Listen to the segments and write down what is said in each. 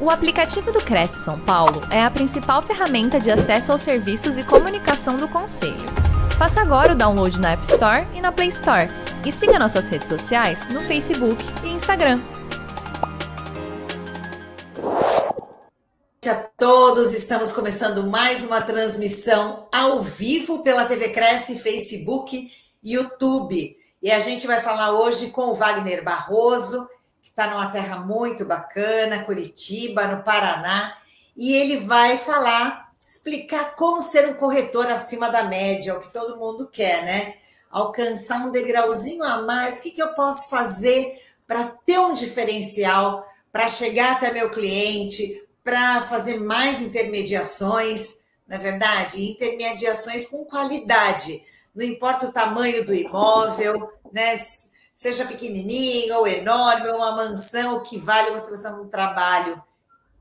O aplicativo do Cresce São Paulo é a principal ferramenta de acesso aos serviços e comunicação do Conselho. Faça agora o download na App Store e na Play Store. E siga nossas redes sociais no Facebook e Instagram. a todos, estamos começando mais uma transmissão ao vivo pela TV Cresce, Facebook YouTube. E a gente vai falar hoje com o Wagner Barroso, está numa terra muito bacana, Curitiba, no Paraná, e ele vai falar, explicar como ser um corretor acima da média, o que todo mundo quer, né? Alcançar um degrauzinho a mais, o que, que eu posso fazer para ter um diferencial, para chegar até meu cliente, para fazer mais intermediações, na é verdade, intermediações com qualidade. Não importa o tamanho do imóvel, né? Seja pequenininho ou enorme, ou uma mansão, o que vale você fazer um trabalho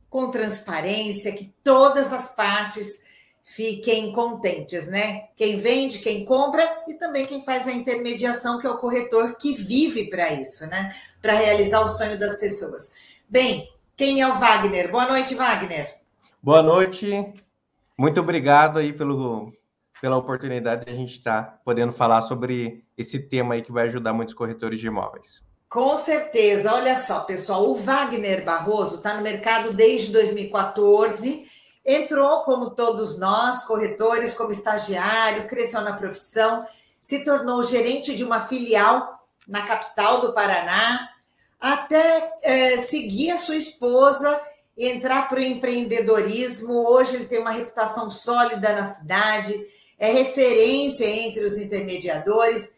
com transparência, que todas as partes fiquem contentes, né? Quem vende, quem compra e também quem faz a intermediação, que é o corretor que vive para isso, né? Para realizar o sonho das pessoas. Bem, quem é o Wagner? Boa noite, Wagner. Boa noite. Muito obrigado aí pelo, pela oportunidade de a gente estar tá podendo falar sobre esse tema aí que vai ajudar muitos corretores de imóveis. Com certeza. Olha só, pessoal, o Wagner Barroso está no mercado desde 2014. Entrou, como todos nós, corretores, como estagiário, cresceu na profissão, se tornou gerente de uma filial na capital do Paraná, até é, seguir a sua esposa entrar para o empreendedorismo. Hoje ele tem uma reputação sólida na cidade, é referência entre os intermediadores.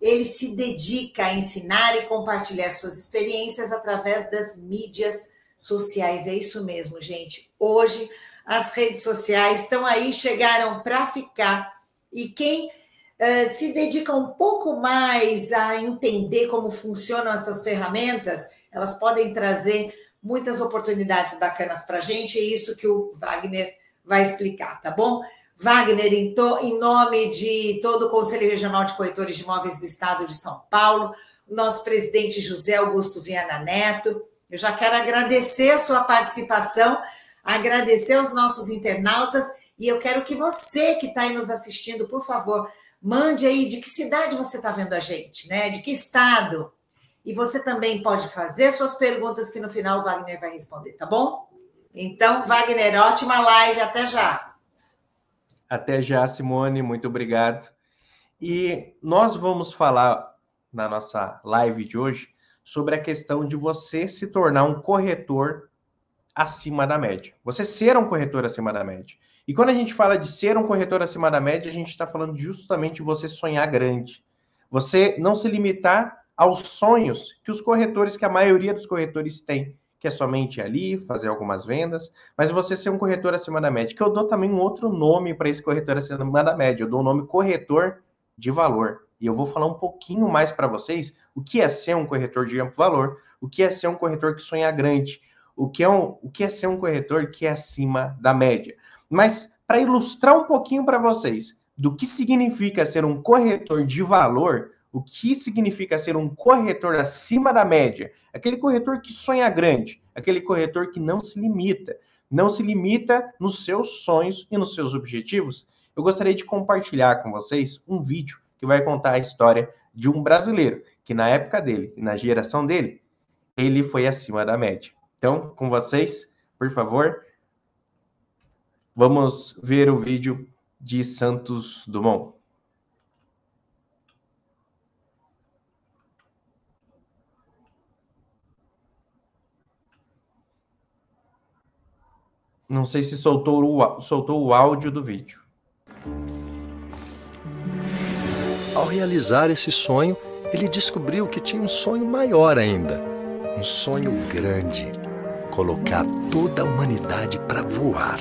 Ele se dedica a ensinar e compartilhar suas experiências através das mídias sociais. É isso mesmo, gente. Hoje as redes sociais estão aí, chegaram para ficar. E quem uh, se dedica um pouco mais a entender como funcionam essas ferramentas, elas podem trazer muitas oportunidades bacanas para a gente. É isso que o Wagner vai explicar, tá bom? Wagner, em, to, em nome de todo o Conselho Regional de Corretores de Imóveis do Estado de São Paulo, nosso presidente José Augusto Viana Neto, eu já quero agradecer a sua participação, agradecer aos nossos internautas e eu quero que você que está aí nos assistindo, por favor, mande aí de que cidade você está vendo a gente, né? De que estado? E você também pode fazer suas perguntas que no final o Wagner vai responder, tá bom? Então, Wagner, ótima live, até já. Até já, Simone, muito obrigado. E nós vamos falar na nossa live de hoje sobre a questão de você se tornar um corretor acima da média. Você ser um corretor acima da média. E quando a gente fala de ser um corretor acima da média, a gente está falando justamente de você sonhar grande. Você não se limitar aos sonhos que os corretores, que a maioria dos corretores tem que é somente ali, fazer algumas vendas, mas você ser um corretor acima da média, que eu dou também um outro nome para esse corretor acima da média, eu dou o nome corretor de valor. E eu vou falar um pouquinho mais para vocês o que é ser um corretor de amplo valor, o que é ser um corretor que sonha grande, o que é, um, o que é ser um corretor que é acima da média. Mas para ilustrar um pouquinho para vocês do que significa ser um corretor de valor, o que significa ser um corretor acima da média, aquele corretor que sonha grande, aquele corretor que não se limita, não se limita nos seus sonhos e nos seus objetivos. Eu gostaria de compartilhar com vocês um vídeo que vai contar a história de um brasileiro que na época dele e na geração dele, ele foi acima da média. Então, com vocês, por favor, vamos ver o vídeo de Santos Dumont. Não sei se soltou o, soltou o áudio do vídeo. Ao realizar esse sonho, ele descobriu que tinha um sonho maior ainda. Um sonho grande. Colocar toda a humanidade para voar.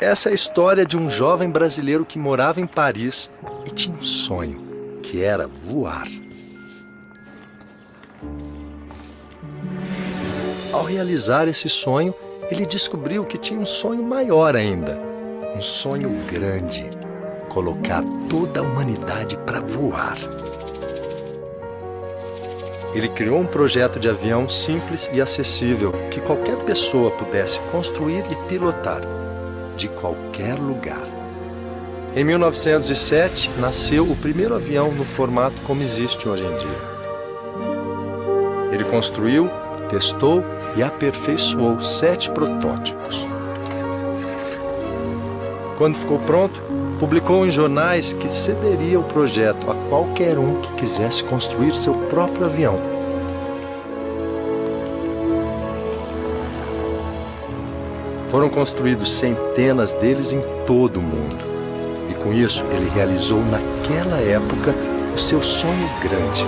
Essa é a história de um jovem brasileiro que morava em Paris e tinha um sonho, que era voar. Ao realizar esse sonho, ele descobriu que tinha um sonho maior ainda, um sonho grande, colocar toda a humanidade para voar. Ele criou um projeto de avião simples e acessível que qualquer pessoa pudesse construir e pilotar, de qualquer lugar. Em 1907, nasceu o primeiro avião no formato como existe hoje em dia. Ele construiu, testou e aperfeiçoou sete protótipos. Quando ficou pronto, publicou em jornais que cederia o projeto a qualquer um que quisesse construir seu próprio avião. Foram construídos centenas deles em todo o mundo. Com isso, ele realizou naquela época o seu sonho grande.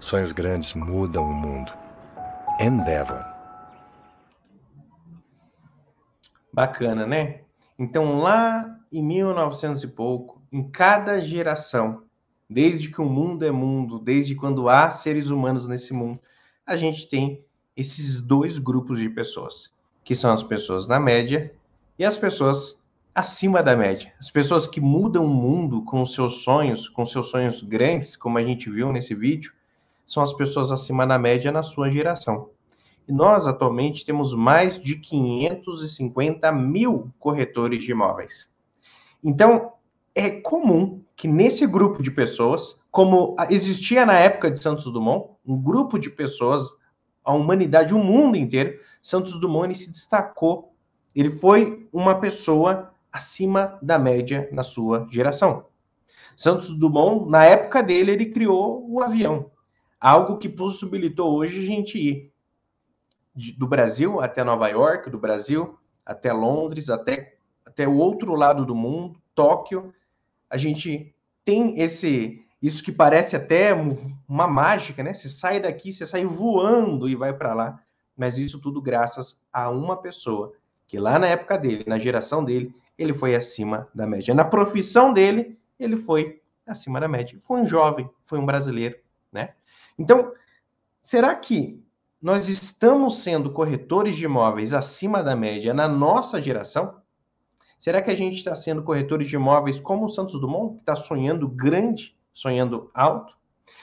Sonhos grandes mudam o mundo. Endeavor. Bacana, né? Então, lá em 1900 e pouco, em cada geração, desde que o mundo é mundo, desde quando há seres humanos nesse mundo, a gente tem esses dois grupos de pessoas, que são as pessoas na média e as pessoas acima da média. As pessoas que mudam o mundo com seus sonhos, com seus sonhos grandes, como a gente viu nesse vídeo, são as pessoas acima da média na sua geração. E nós, atualmente, temos mais de 550 mil corretores de imóveis. Então, é comum que nesse grupo de pessoas, como existia na época de Santos Dumont, um grupo de pessoas, a humanidade, o mundo inteiro, Santos Dumont se destacou. Ele foi uma pessoa acima da média na sua geração. Santos Dumont, na época dele, ele criou o avião. Algo que possibilitou hoje a gente ir de, do Brasil até Nova York, do Brasil até Londres, até, até o outro lado do mundo, Tóquio. A gente tem esse isso que parece até uma mágica, né? Você sai daqui, você sai voando e vai para lá. Mas isso tudo graças a uma pessoa que lá na época dele, na geração dele, ele foi acima da média. Na profissão dele, ele foi acima da média. Foi um jovem, foi um brasileiro, né? Então, será que nós estamos sendo corretores de imóveis acima da média na nossa geração? Será que a gente está sendo corretores de imóveis como o Santos Dumont, que está sonhando grande, sonhando alto?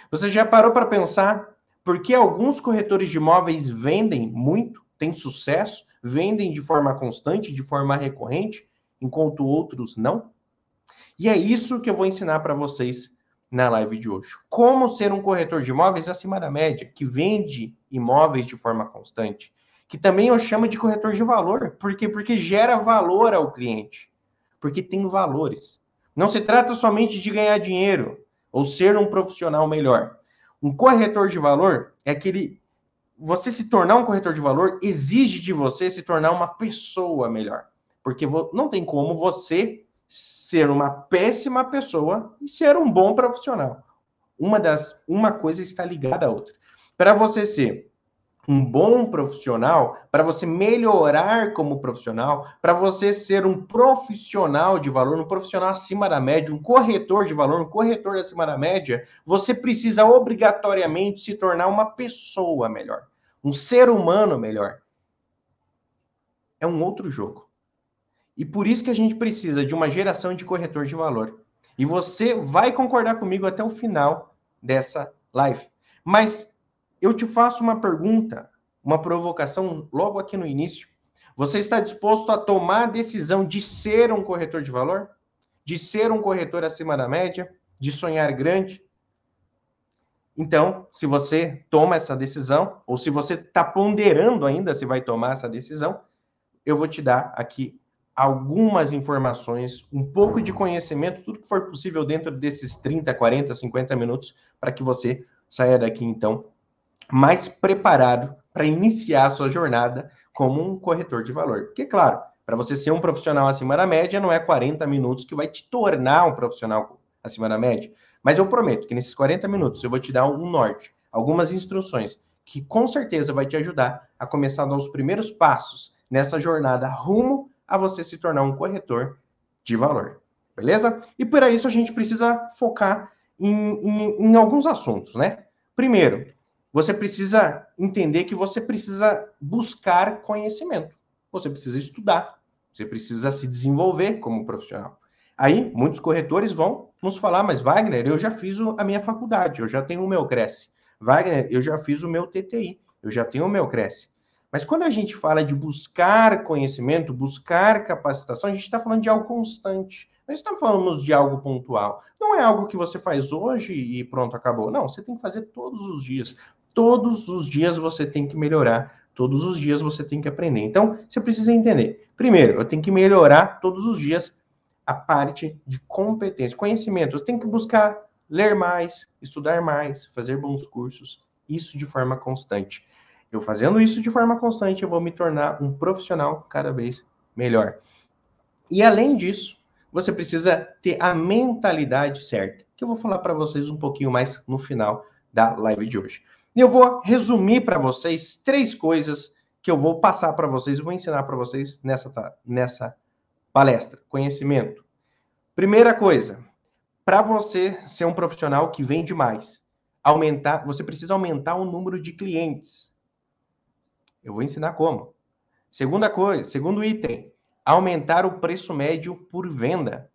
Você já parou para pensar por que alguns corretores de imóveis vendem muito, têm sucesso, vendem de forma constante, de forma recorrente, enquanto outros não? E é isso que eu vou ensinar para vocês na live de hoje. Como ser um corretor de imóveis acima da média, que vende imóveis de forma constante, que também eu chamo de corretor de valor, porque porque gera valor ao cliente, porque tem valores. Não se trata somente de ganhar dinheiro ou ser um profissional melhor. Um corretor de valor é aquele você se tornar um corretor de valor exige de você se tornar uma pessoa melhor, porque não tem como você ser uma péssima pessoa e ser um bom profissional. Uma das uma coisa está ligada à outra. Para você ser um bom profissional, para você melhorar como profissional, para você ser um profissional de valor, um profissional acima da média, um corretor de valor, um corretor acima da média, você precisa obrigatoriamente se tornar uma pessoa melhor, um ser humano melhor. É um outro jogo. E por isso que a gente precisa de uma geração de corretor de valor. E você vai concordar comigo até o final dessa live. Mas eu te faço uma pergunta, uma provocação logo aqui no início. Você está disposto a tomar a decisão de ser um corretor de valor? De ser um corretor acima da média? De sonhar grande? Então, se você toma essa decisão, ou se você está ponderando ainda se vai tomar essa decisão, eu vou te dar aqui algumas informações, um pouco de conhecimento, tudo que for possível dentro desses 30, 40, 50 minutos, para que você saia daqui, então, mais preparado para iniciar a sua jornada como um corretor de valor. Porque, claro, para você ser um profissional acima da média, não é 40 minutos que vai te tornar um profissional acima da média. Mas eu prometo que nesses 40 minutos eu vou te dar um norte, algumas instruções que com certeza vai te ajudar a começar a dar os primeiros passos nessa jornada rumo a você se tornar um corretor de valor. Beleza? E para isso a gente precisa focar em, em, em alguns assuntos, né? Primeiro, você precisa entender que você precisa buscar conhecimento. Você precisa estudar. Você precisa se desenvolver como profissional. Aí, muitos corretores vão nos falar, mas Wagner, eu já fiz a minha faculdade, eu já tenho o meu Cresce. Wagner, eu já fiz o meu TTI, eu já tenho o meu Cresce. Mas quando a gente fala de buscar conhecimento, buscar capacitação, a gente está falando de algo constante. Nós estamos falando de algo pontual. Não é algo que você faz hoje e pronto, acabou. Não, você tem que fazer todos os dias. Todos os dias você tem que melhorar. Todos os dias você tem que aprender. Então, você precisa entender. Primeiro, eu tenho que melhorar todos os dias a parte de competência, conhecimento. Eu tenho que buscar ler mais, estudar mais, fazer bons cursos, isso de forma constante. Eu fazendo isso de forma constante, eu vou me tornar um profissional cada vez melhor. E além disso, você precisa ter a mentalidade certa, que eu vou falar para vocês um pouquinho mais no final da live de hoje. E eu vou resumir para vocês três coisas que eu vou passar para vocês, eu vou ensinar para vocês nessa, nessa palestra. Conhecimento. Primeira coisa, para você ser um profissional que vende mais, aumentar, você precisa aumentar o número de clientes. Eu vou ensinar como. Segunda coisa, segundo item, aumentar o preço médio por venda.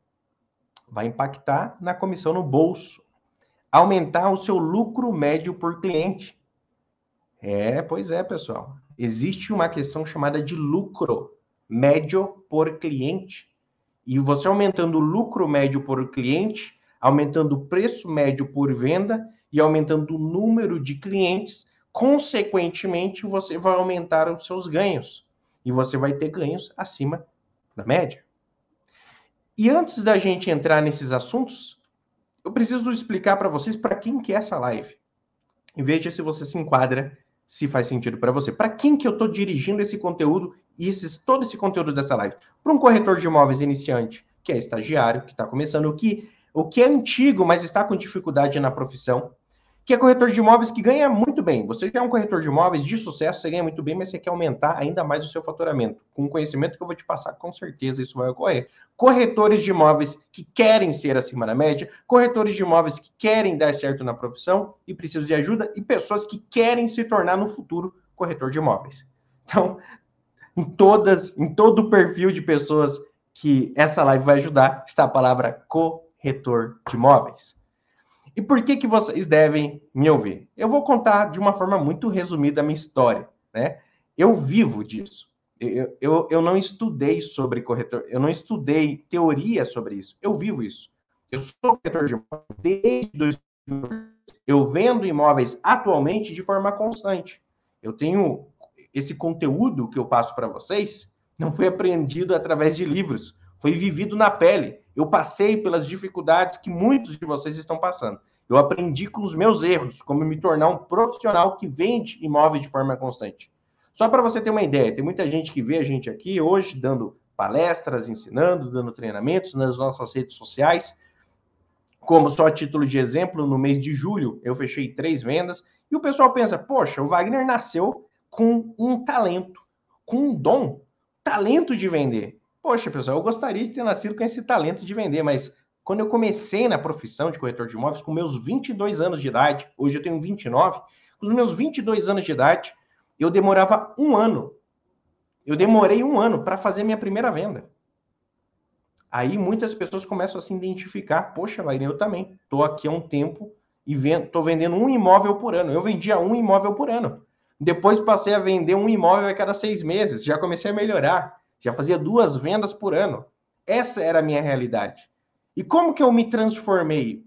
Vai impactar na comissão no bolso. Aumentar o seu lucro médio por cliente. É, pois é, pessoal. Existe uma questão chamada de lucro médio por cliente. E você aumentando o lucro médio por cliente, aumentando o preço médio por venda e aumentando o número de clientes, consequentemente você vai aumentar os seus ganhos. E você vai ter ganhos acima da média. E antes da gente entrar nesses assuntos, eu preciso explicar para vocês para quem que é essa live. E veja se você se enquadra, se faz sentido para você. Para quem que eu estou dirigindo esse conteúdo e esses, todo esse conteúdo dessa live? Para um corretor de imóveis iniciante, que é estagiário, que está começando, o que, o que é antigo, mas está com dificuldade na profissão, que é corretor de imóveis que ganha muito bem. Você quer um corretor de imóveis de sucesso, você ganha muito bem, mas você quer aumentar ainda mais o seu faturamento. Com o conhecimento que eu vou te passar, com certeza isso vai ocorrer. Corretores de imóveis que querem ser acima da média, corretores de imóveis que querem dar certo na profissão e precisam de ajuda, e pessoas que querem se tornar no futuro corretor de imóveis. Então, em todas, em todo o perfil de pessoas que essa live vai ajudar, está a palavra corretor de imóveis. E por que, que vocês devem me ouvir? Eu vou contar de uma forma muito resumida a minha história, né? Eu vivo disso. Eu, eu, eu não estudei sobre corretor, eu não estudei teoria sobre isso. Eu vivo isso. Eu sou corretor de imóveis desde 2000. Eu vendo imóveis atualmente de forma constante. Eu tenho esse conteúdo que eu passo para vocês, não foi aprendido através de livros, foi vivido na pele. Eu passei pelas dificuldades que muitos de vocês estão passando. Eu aprendi com os meus erros como me tornar um profissional que vende imóveis de forma constante. Só para você ter uma ideia, tem muita gente que vê a gente aqui hoje dando palestras, ensinando, dando treinamentos nas nossas redes sociais. Como só título de exemplo, no mês de julho eu fechei três vendas e o pessoal pensa: poxa, o Wagner nasceu com um talento, com um dom, talento de vender. Poxa, pessoal, eu gostaria de ter nascido com esse talento de vender, mas quando eu comecei na profissão de corretor de imóveis, com meus 22 anos de idade, hoje eu tenho 29, com os meus 22 anos de idade, eu demorava um ano. Eu demorei um ano para fazer minha primeira venda. Aí muitas pessoas começam a se identificar. Poxa, Wagner, eu também. Estou aqui há um tempo e estou vendendo um imóvel por ano. Eu vendia um imóvel por ano. Depois passei a vender um imóvel a cada seis meses. Já comecei a melhorar. Já fazia duas vendas por ano. Essa era a minha realidade. E como que eu me transformei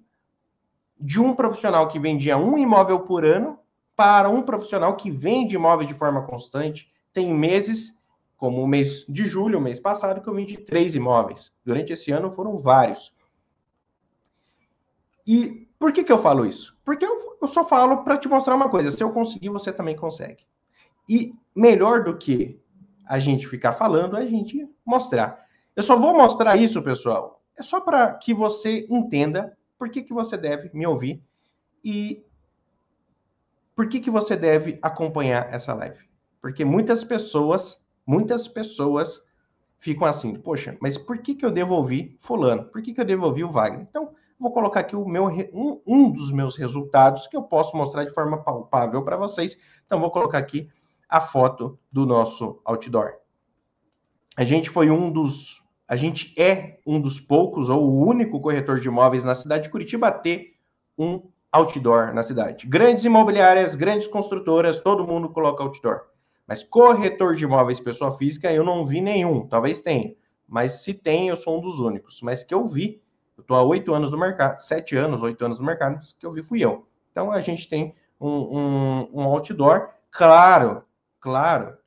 de um profissional que vendia um imóvel por ano para um profissional que vende imóveis de forma constante? Tem meses, como o mês de julho, o mês passado, que eu vendi três imóveis. Durante esse ano foram vários. E por que, que eu falo isso? Porque eu, eu só falo para te mostrar uma coisa: se eu conseguir, você também consegue. E melhor do que a gente ficar falando, é a gente mostrar. Eu só vou mostrar isso, pessoal. É só para que você entenda por que, que você deve me ouvir e por que, que você deve acompanhar essa live. Porque muitas pessoas, muitas pessoas ficam assim, poxa, mas por que, que eu devo ouvir fulano? Por que, que eu devo ouvir o Wagner? Então, Vou colocar aqui o meu, um, um dos meus resultados que eu posso mostrar de forma palpável para vocês. Então, vou colocar aqui a foto do nosso outdoor. A gente foi um dos, a gente é um dos poucos ou o único corretor de imóveis na cidade de Curitiba a ter um outdoor na cidade. Grandes imobiliárias, grandes construtoras, todo mundo coloca outdoor. Mas corretor de imóveis pessoa física, eu não vi nenhum. Talvez tenha. Mas se tem, eu sou um dos únicos. Mas que eu vi, eu estou há oito anos no mercado, sete anos, oito anos no mercado, que eu vi fui eu. Então a gente tem um, um, um outdoor. Claro, claro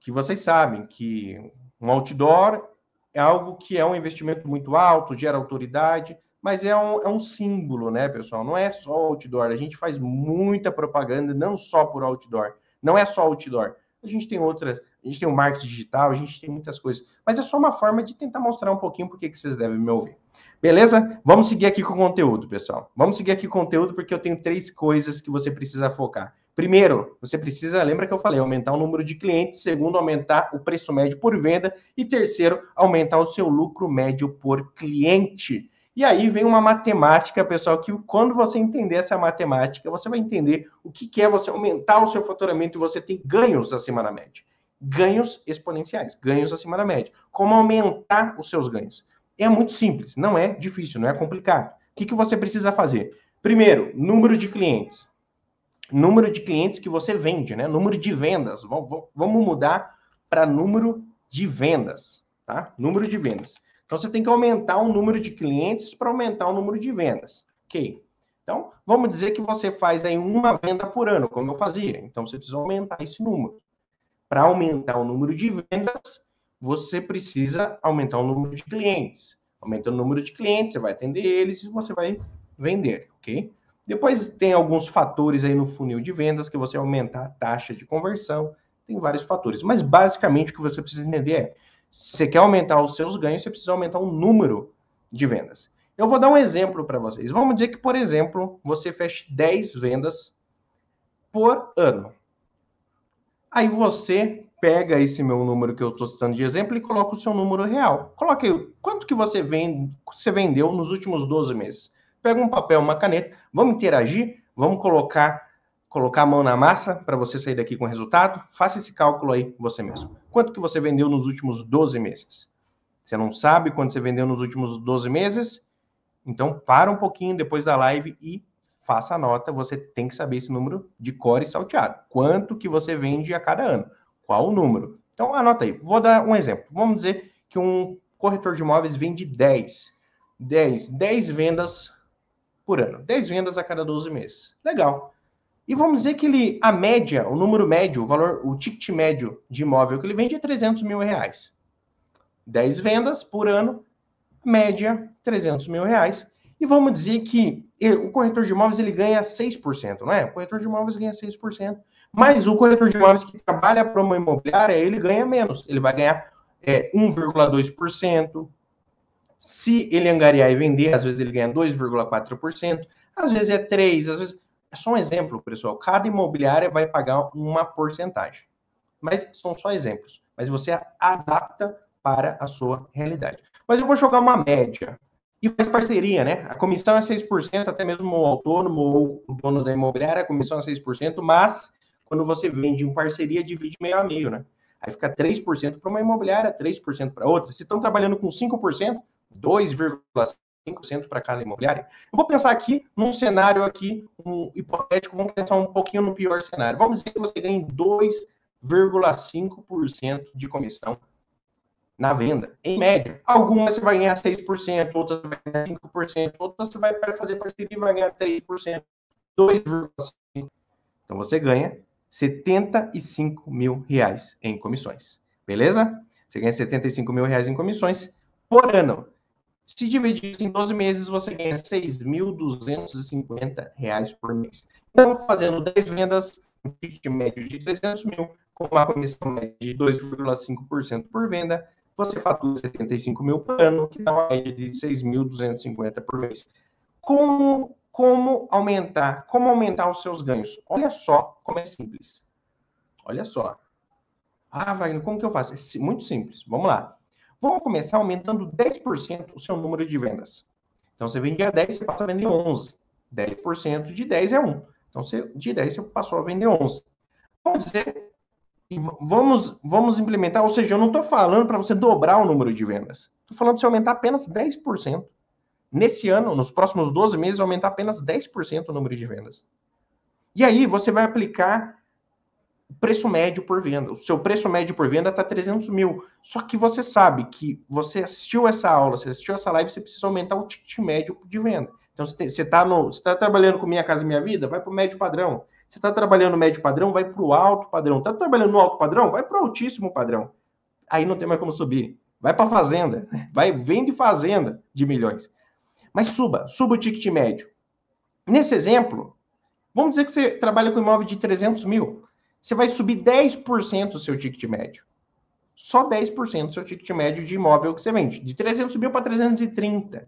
que vocês sabem que um outdoor é algo que é um investimento muito alto, gera autoridade, mas é um, é um símbolo, né, pessoal? Não é só outdoor. A gente faz muita propaganda, não só por outdoor. Não é só outdoor. A gente tem outras, a gente tem o marketing digital, a gente tem muitas coisas. Mas é só uma forma de tentar mostrar um pouquinho por que vocês devem me ouvir. Beleza? Vamos seguir aqui com o conteúdo, pessoal. Vamos seguir aqui com o conteúdo porque eu tenho três coisas que você precisa focar. Primeiro, você precisa, lembra que eu falei, aumentar o número de clientes. Segundo, aumentar o preço médio por venda. E terceiro, aumentar o seu lucro médio por cliente. E aí vem uma matemática, pessoal, que quando você entender essa matemática, você vai entender o que é você aumentar o seu faturamento e você ter ganhos acima da média. Ganhos exponenciais, ganhos acima da média. Como aumentar os seus ganhos? É muito simples, não é difícil, não é complicado. O que você precisa fazer? Primeiro, número de clientes. Número de clientes que você vende, né? Número de vendas. Vamos mudar para número de vendas, tá? Número de vendas. Então você tem que aumentar o número de clientes para aumentar o número de vendas. Ok. Então, vamos dizer que você faz aí uma venda por ano, como eu fazia. Então, você precisa aumentar esse número. Para aumentar o número de vendas, você precisa aumentar o número de clientes. Aumentando o número de clientes, você vai atender eles e você vai vender, ok? Depois tem alguns fatores aí no funil de vendas que você aumentar a taxa de conversão. Tem vários fatores, mas basicamente o que você precisa entender é se você quer aumentar os seus ganhos, você precisa aumentar o número de vendas. Eu vou dar um exemplo para vocês. Vamos dizer que, por exemplo, você feche 10 vendas por ano. Aí você pega esse meu número que eu estou citando de exemplo e coloca o seu número real. Coloque aí, quanto que você, vende, você vendeu nos últimos 12 meses. Pega um papel, uma caneta, vamos interagir, vamos colocar colocar a mão na massa para você sair daqui com resultado, faça esse cálculo aí você mesmo. Quanto que você vendeu nos últimos 12 meses? Você não sabe quanto você vendeu nos últimos 12 meses? Então, para um pouquinho depois da live e faça a nota. Você tem que saber esse número de core salteado. Quanto que você vende a cada ano? Qual o número? Então, anota aí. Vou dar um exemplo. Vamos dizer que um corretor de imóveis vende 10. 10, 10 vendas por ano. 10 vendas a cada 12 meses. Legal. E vamos dizer que ele, a média, o número médio, o valor, o ticket médio de imóvel que ele vende é 300 mil reais. 10 vendas por ano, média 300 mil reais. E vamos dizer que o corretor de imóveis ele ganha 6%, não é? O corretor de imóveis ganha 6%. Mas o corretor de imóveis que trabalha para uma imobiliária, ele ganha menos. Ele vai ganhar é, 1,2%. Se ele angariar e vender, às vezes ele ganha 2,4%. Às vezes é 3%, às vezes... É só um exemplo, pessoal. Cada imobiliária vai pagar uma porcentagem. Mas são só exemplos. Mas você adapta para a sua realidade. Mas eu vou jogar uma média. E faz parceria, né? A comissão é 6%, até mesmo o autônomo ou o dono da imobiliária, a comissão é 6%, mas quando você vende em parceria, divide meio a meio, né? Aí fica 3% para uma imobiliária, 3% para outra. Se estão trabalhando com 5%, 2,5% 5% para cada imobiliária. Eu vou pensar aqui num cenário aqui, um hipotético, vamos pensar um pouquinho no pior cenário. Vamos dizer que você ganha 2,5% de comissão na venda, em média. Algumas você vai ganhar 6%, outras vai ganhar 5%, outras você vai fazer parceria e vai ganhar 3%, 2,5%. Então você ganha 75 mil reais em comissões. Beleza? Você ganha 75 mil reais em comissões por ano. Se dividir em 12 meses, você ganha R$ 6.250 por mês. Então, fazendo 10 vendas, um ticket médio de 300 mil, com uma comissão média de 2,5% por venda, você fatura 75 mil por ano, que dá uma média de 6.250 por mês. Como, como aumentar? Como aumentar os seus ganhos? Olha só como é simples. Olha só. Ah, Wagner, como que eu faço? É muito simples. Vamos lá. Vamos começar aumentando 10% o seu número de vendas. Então, Então você vendia 10, você passa a vender 11. 10% de 10 é 1. Então você, de 10 você passou a vender 11. Vamos dizer, vamos, vamos implementar, ou seja, eu não estou falando para você dobrar o número de vendas. Estou falando de você aumentar apenas 10%. Nesse ano, nos próximos 12 meses, aumentar apenas 10% o número de vendas. E aí você vai aplicar preço médio por venda. O seu preço médio por venda está 300 mil. Só que você sabe que você assistiu essa aula, você assistiu essa live, você precisa aumentar o ticket médio de venda. Então, você está tá trabalhando com Minha Casa Minha Vida, vai para o médio padrão. Você está trabalhando no médio padrão, vai para o alto padrão. Está trabalhando no alto padrão, vai para o altíssimo padrão. Aí não tem mais como subir. Vai para a fazenda. Vai, vende fazenda de milhões. Mas suba, suba o ticket médio. Nesse exemplo, vamos dizer que você trabalha com imóvel de 300 mil você vai subir 10% o seu ticket médio. Só 10% do seu ticket médio de imóvel que você vende. De 300 mil para 330.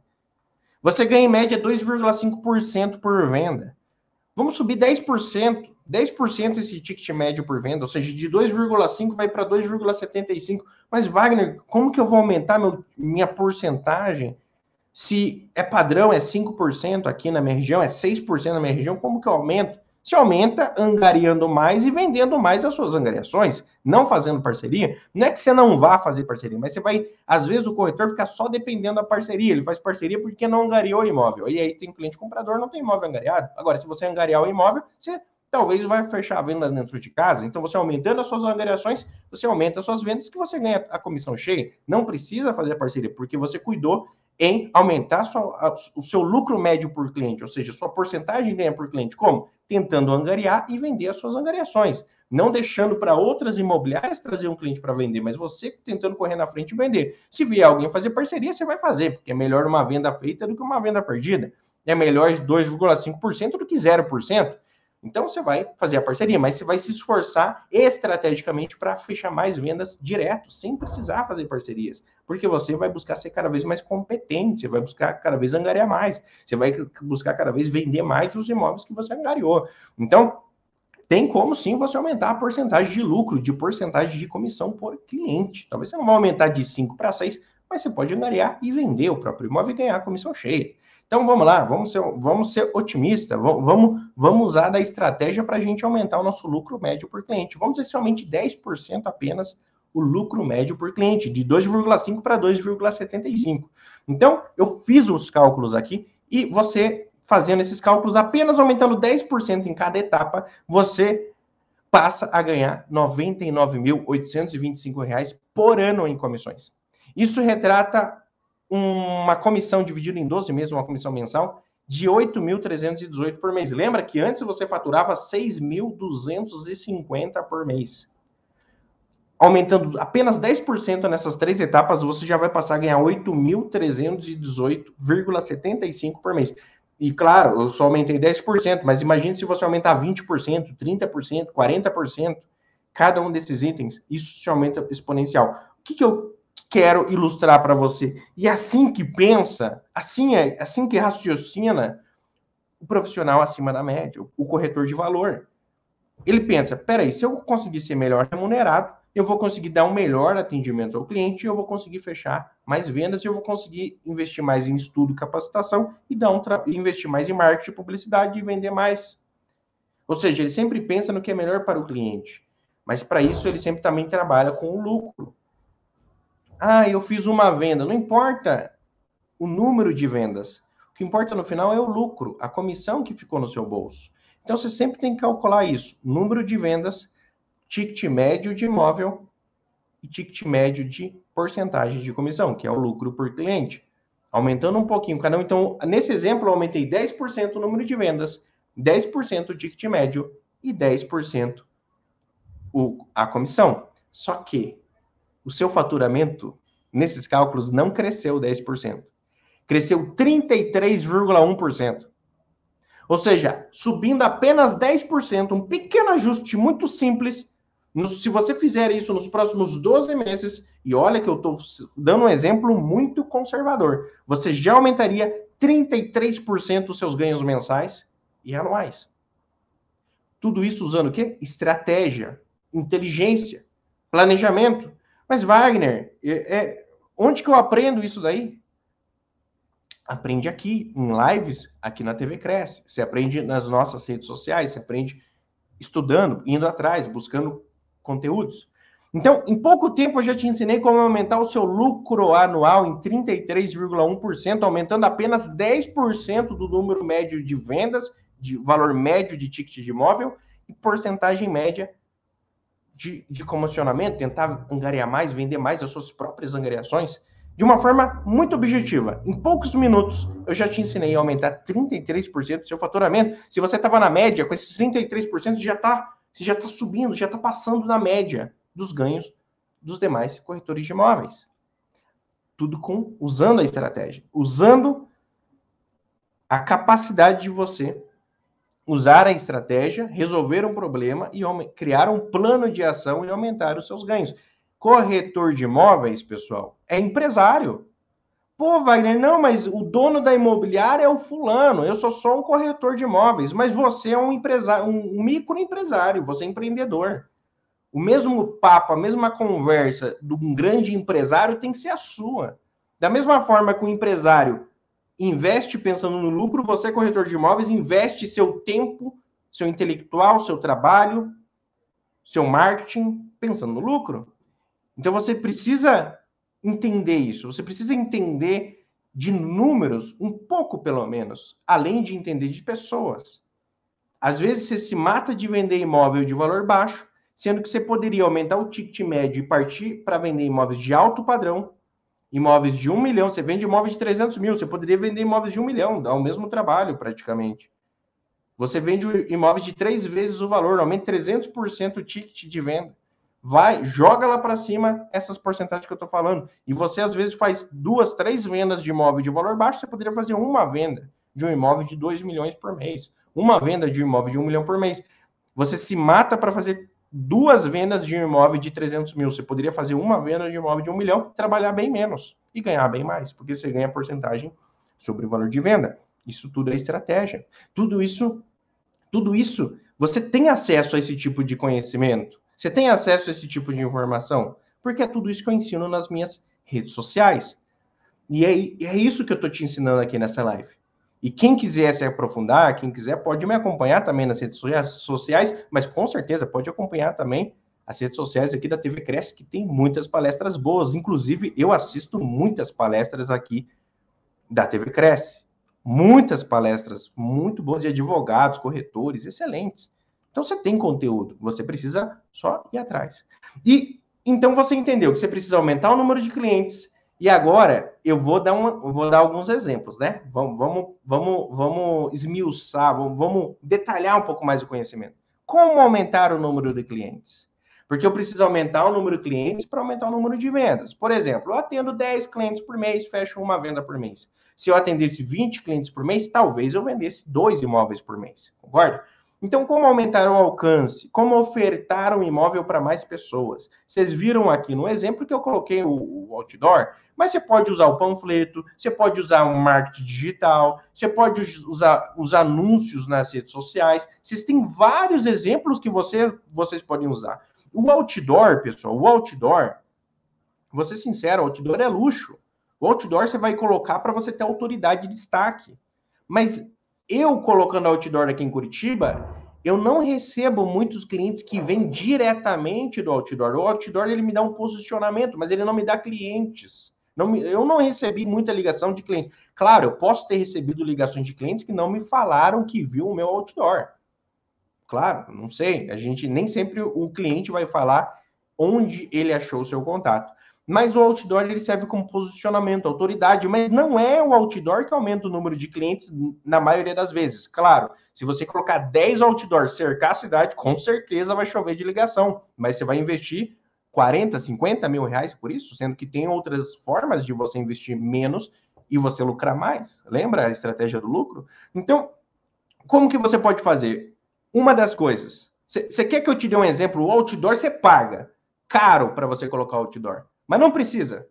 Você ganha em média 2,5% por venda. Vamos subir 10%, 10% esse ticket médio por venda, ou seja, de 2,5 vai para 2,75. Mas Wagner, como que eu vou aumentar meu, minha porcentagem? Se é padrão, é 5% aqui na minha região, é 6% na minha região, como que eu aumento? Se aumenta angariando mais e vendendo mais as suas angariações, não fazendo parceria. Não é que você não vá fazer parceria, mas você vai, às vezes o corretor fica só dependendo da parceria, ele faz parceria porque não angariou o imóvel. E aí tem cliente comprador, não tem imóvel angariado. Agora, se você angariar o imóvel, você talvez vai fechar a venda dentro de casa. Então, você aumentando as suas angariações, você aumenta as suas vendas que você ganha a comissão cheia. Não precisa fazer a parceria, porque você cuidou em aumentar sua, o seu lucro médio por cliente, ou seja, sua porcentagem ganha por cliente. Como? Tentando angariar e vender as suas angariações. Não deixando para outras imobiliárias trazer um cliente para vender, mas você tentando correr na frente e vender. Se vier alguém fazer parceria, você vai fazer, porque é melhor uma venda feita do que uma venda perdida. É melhor 2,5% do que 0%. Então você vai fazer a parceria, mas você vai se esforçar estrategicamente para fechar mais vendas direto, sem precisar fazer parcerias, porque você vai buscar ser cada vez mais competente, você vai buscar cada vez angariar mais, você vai buscar cada vez vender mais os imóveis que você angariou. Então, tem como sim você aumentar a porcentagem de lucro, de porcentagem de comissão por cliente. Talvez você não vai aumentar de 5 para 6, mas você pode angariar e vender o próprio imóvel e ganhar a comissão cheia. Então vamos lá, vamos ser, vamos ser otimistas, vamos, vamos usar da estratégia para a gente aumentar o nosso lucro médio por cliente. Vamos dizer se aumente 10% apenas o lucro médio por cliente, de 2,5 para 2,75. Então, eu fiz os cálculos aqui e você, fazendo esses cálculos, apenas aumentando 10% em cada etapa, você passa a ganhar R$ 99.825 por ano em comissões. Isso retrata uma comissão dividida em 12 meses, uma comissão mensal, de 8.318 por mês. Lembra que antes você faturava 6.250 por mês. Aumentando apenas 10% nessas três etapas, você já vai passar a ganhar 8.318,75 por mês. E claro, eu só aumentei 10%, mas imagine se você aumentar 20%, 30%, 40%, cada um desses itens, isso se aumenta exponencial. O que, que eu quero ilustrar para você. E assim que pensa, assim é, assim que raciocina o profissional acima da média, o corretor de valor. Ele pensa, peraí, se eu conseguir ser melhor remunerado, eu vou conseguir dar um melhor atendimento ao cliente, eu vou conseguir fechar mais vendas, eu vou conseguir investir mais em estudo e capacitação e dar um investir mais em marketing e publicidade e vender mais. Ou seja, ele sempre pensa no que é melhor para o cliente. Mas para isso ele sempre também trabalha com o lucro. Ah, eu fiz uma venda. Não importa o número de vendas. O que importa no final é o lucro, a comissão que ficou no seu bolso. Então você sempre tem que calcular isso: número de vendas, ticket médio de imóvel e ticket médio de porcentagem de comissão, que é o lucro por cliente. Aumentando um pouquinho cada um. Então, nesse exemplo, eu aumentei 10% o número de vendas, 10% o ticket médio e 10% o, a comissão. Só que o seu faturamento nesses cálculos não cresceu 10%. Cresceu 33,1%. Ou seja, subindo apenas 10%, um pequeno ajuste muito simples. Se você fizer isso nos próximos 12 meses, e olha que eu estou dando um exemplo muito conservador, você já aumentaria 33% os seus ganhos mensais e anuais. Tudo isso usando o quê? Estratégia, inteligência, planejamento. Mas, Wagner, é, é, onde que eu aprendo isso daí? aprende aqui, em lives, aqui na TV Cresce. Você aprende nas nossas redes sociais, você aprende estudando, indo atrás, buscando conteúdos. Então, em pouco tempo eu já te ensinei como aumentar o seu lucro anual em 33,1%, aumentando apenas 10% do número médio de vendas, de valor médio de ticket de imóvel e porcentagem média de, de comissionamento, tentar angariar mais, vender mais as suas próprias angariações de uma forma muito objetiva. Em poucos minutos, eu já te ensinei a aumentar 33% do seu faturamento. Se você estava na média, com esses 33%, já está já tá subindo, já está passando na média dos ganhos dos demais corretores de imóveis. Tudo com usando a estratégia, usando a capacidade de você usar a estratégia, resolver um problema e criar um plano de ação e aumentar os seus ganhos. Corretor de imóveis, pessoal, é empresário. Pô, Wagner, não, mas o dono da imobiliária é o fulano, eu sou só um corretor de imóveis, mas você é um empresário, um microempresário, você é empreendedor. O mesmo papo, a mesma conversa de um grande empresário tem que ser a sua. Da mesma forma que o empresário investe pensando no lucro, você, corretor de imóveis, investe seu tempo, seu intelectual, seu trabalho, seu marketing pensando no lucro. Então você precisa entender isso, você precisa entender de números, um pouco pelo menos, além de entender de pessoas. Às vezes você se mata de vender imóvel de valor baixo, sendo que você poderia aumentar o ticket médio e partir para vender imóveis de alto padrão, imóveis de um milhão, você vende imóveis de 300 mil, você poderia vender imóveis de um milhão, dá o mesmo trabalho praticamente. Você vende imóveis de três vezes o valor, aumenta 300% o ticket de venda vai, joga lá para cima essas porcentagens que eu estou falando. E você, às vezes, faz duas, três vendas de imóvel de valor baixo, você poderia fazer uma venda de um imóvel de 2 milhões por mês. Uma venda de um imóvel de 1 um milhão por mês. Você se mata para fazer duas vendas de um imóvel de 300 mil. Você poderia fazer uma venda de um imóvel de 1 um milhão, trabalhar bem menos e ganhar bem mais, porque você ganha porcentagem sobre o valor de venda. Isso tudo é estratégia. Tudo isso, tudo isso, você tem acesso a esse tipo de conhecimento. Você tem acesso a esse tipo de informação? Porque é tudo isso que eu ensino nas minhas redes sociais. E é, é isso que eu estou te ensinando aqui nessa live. E quem quiser se aprofundar, quem quiser, pode me acompanhar também nas redes sociais, mas com certeza pode acompanhar também as redes sociais aqui da TV Cresce, que tem muitas palestras boas. Inclusive, eu assisto muitas palestras aqui da TV Cresce. Muitas palestras muito boas de advogados, corretores, excelentes. Então você tem conteúdo, você precisa só ir atrás. E então você entendeu que você precisa aumentar o número de clientes. E agora eu vou dar, uma, vou dar alguns exemplos, né? Vamos, vamos, vamos, vamos esmiuçar, vamos, vamos detalhar um pouco mais o conhecimento. Como aumentar o número de clientes? Porque eu preciso aumentar o número de clientes para aumentar o número de vendas. Por exemplo, eu atendo 10 clientes por mês, fecho uma venda por mês. Se eu atendesse 20 clientes por mês, talvez eu vendesse dois imóveis por mês. Concorda? Então, como aumentar o alcance? Como ofertar um imóvel para mais pessoas? Vocês viram aqui no exemplo que eu coloquei o, outdoor, mas você pode usar o panfleto, você pode usar um marketing digital, você pode usar os anúncios nas redes sociais. Vocês têm vários exemplos que você, vocês podem usar. O outdoor, pessoal, o outdoor, vou ser sincero, o outdoor é luxo. O outdoor você vai colocar para você ter autoridade de destaque. Mas eu colocando outdoor aqui em Curitiba, eu não recebo muitos clientes que vêm diretamente do outdoor. O outdoor ele me dá um posicionamento, mas ele não me dá clientes. Não me, eu não recebi muita ligação de clientes. Claro, eu posso ter recebido ligações de clientes que não me falaram que viu o meu outdoor. Claro, não sei. A gente nem sempre o cliente vai falar onde ele achou o seu contato. Mas o outdoor ele serve como posicionamento, autoridade, mas não é o outdoor que aumenta o número de clientes na maioria das vezes. Claro, se você colocar 10 outdoors, cercar a cidade, com certeza vai chover de ligação, mas você vai investir 40, 50 mil reais por isso, sendo que tem outras formas de você investir menos e você lucrar mais. Lembra a estratégia do lucro? Então, como que você pode fazer? Uma das coisas. Você quer que eu te dê um exemplo? O outdoor você paga caro para você colocar outdoor. Mas não precisa.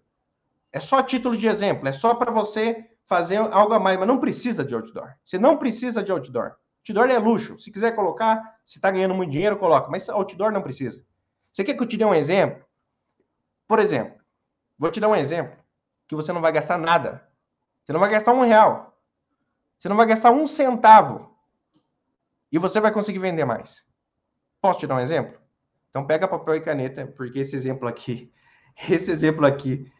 É só título de exemplo, é só para você fazer algo a mais, mas não precisa de outdoor. Você não precisa de outdoor. Outdoor é luxo. Se quiser colocar, se está ganhando muito dinheiro, coloca. Mas outdoor não precisa. Você quer que eu te dê um exemplo? Por exemplo, vou te dar um exemplo que você não vai gastar nada. Você não vai gastar um real. Você não vai gastar um centavo. E você vai conseguir vender mais. Posso te dar um exemplo? Então pega papel e caneta, porque esse exemplo aqui, esse exemplo aqui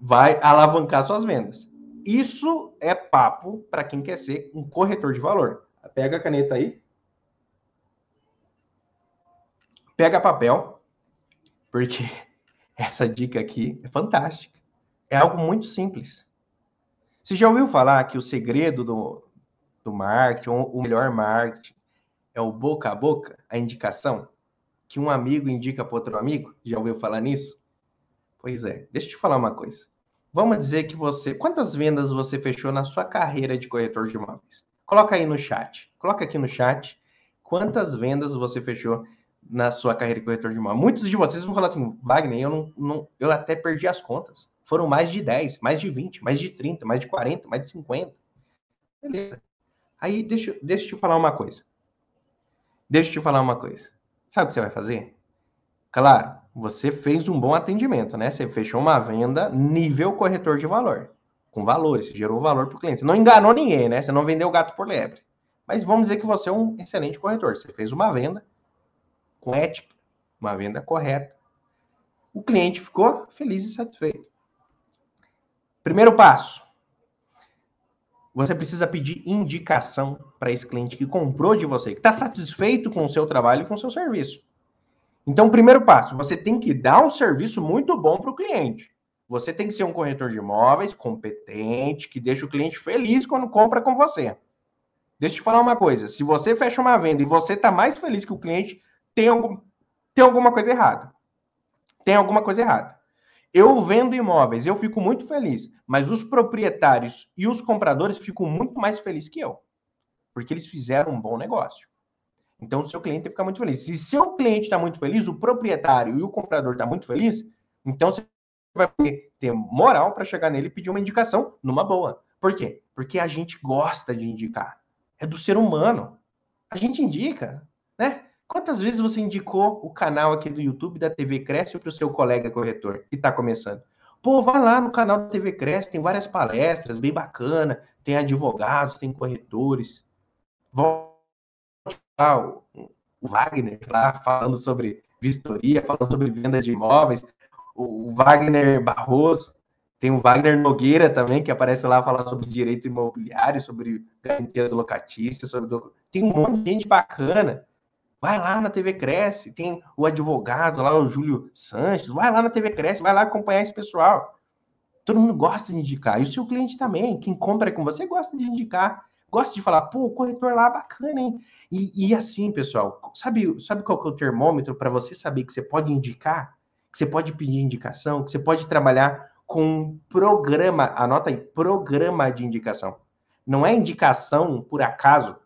vai alavancar suas vendas. Isso é papo para quem quer ser um corretor de valor. Pega a caneta aí. Pega papel, porque essa dica aqui é fantástica. É algo muito simples. Você já ouviu falar que o segredo do, do marketing, o melhor marketing, é o boca a boca, a indicação? Que um amigo indica para outro amigo? Já ouviu falar nisso? Pois é, deixa eu te falar uma coisa. Vamos dizer que você. Quantas vendas você fechou na sua carreira de corretor de imóveis? Coloca aí no chat. Coloca aqui no chat quantas vendas você fechou na sua carreira de corretor de imóveis. Muitos de vocês vão falar assim, Wagner, eu, não, não, eu até perdi as contas. Foram mais de 10, mais de 20, mais de 30, mais de 40, mais de 50. Beleza. Aí, deixa, deixa eu te falar uma coisa. Deixa eu te falar uma coisa. Sabe o que você vai fazer? Claro, você fez um bom atendimento, né? Você fechou uma venda nível corretor de valor, com valores, gerou valor para o cliente. Você não enganou ninguém, né? Você não vendeu gato por lebre. Mas vamos dizer que você é um excelente corretor. Você fez uma venda com ética, uma venda correta. O cliente ficou feliz e satisfeito. Primeiro passo. Você precisa pedir indicação para esse cliente que comprou de você, que está satisfeito com o seu trabalho e com o seu serviço. Então, primeiro passo, você tem que dar um serviço muito bom para o cliente. Você tem que ser um corretor de imóveis competente, que deixa o cliente feliz quando compra com você. Deixa eu te falar uma coisa: se você fecha uma venda e você está mais feliz que o cliente, tem, algum, tem alguma coisa errada. Tem alguma coisa errada. Eu vendo imóveis, eu fico muito feliz, mas os proprietários e os compradores ficam muito mais felizes que eu, porque eles fizeram um bom negócio. Então, o seu cliente fica muito feliz. Se seu cliente está muito feliz, o proprietário e o comprador está muito feliz, então você vai ter moral para chegar nele e pedir uma indicação numa boa. Por quê? Porque a gente gosta de indicar. É do ser humano. A gente indica, né? Quantas vezes você indicou o canal aqui do YouTube da TV Cresce para o seu colega corretor que está começando? Pô, vai lá no canal da TV Cresce, tem várias palestras bem bacana, tem advogados, tem corretores. Volta lá, o, Wagner lá falando sobre vistoria, falando sobre venda de imóveis, o, o Wagner Barroso, tem o Wagner Nogueira também, que aparece lá falando sobre direito imobiliário, sobre garantias locatícias, sobre... tem um monte de gente bacana. Vai lá na TV Cresce, tem o advogado lá, o Júlio Sanches, vai lá na TV Cresce, vai lá acompanhar esse pessoal. Todo mundo gosta de indicar, e o seu cliente também, quem compra com você gosta de indicar gosta de falar, pô, o corretor lá é bacana, hein? E, e assim, pessoal, sabe, sabe qual que é o termômetro para você saber que você pode indicar, que você pode pedir indicação, que você pode trabalhar com um programa, anota aí, programa de indicação. Não é indicação por acaso.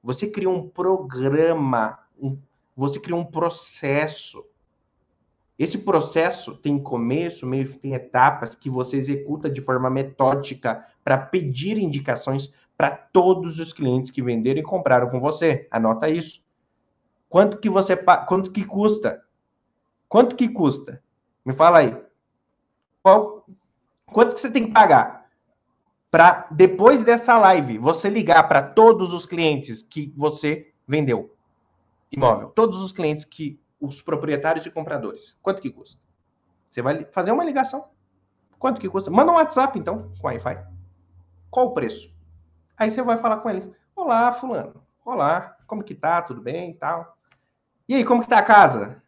Você cria um programa, um, você cria um processo. Esse processo tem começo, meio, tem etapas que você executa de forma metódica para pedir indicações para todos os clientes que venderam e compraram com você. Anota isso. Quanto que você quanto que custa? Quanto que custa? Me fala aí. Qual, quanto que você tem que pagar para depois dessa live você ligar para todos os clientes que você vendeu imóvel, todos os clientes que os proprietários e compradores. Quanto que custa? Você vai fazer uma ligação. Quanto que custa? Manda um WhatsApp então com Wi-Fi. Qual o preço? Aí você vai falar com eles: Olá, fulano. Olá, como que tá? Tudo bem e tal? E aí, como que tá a casa?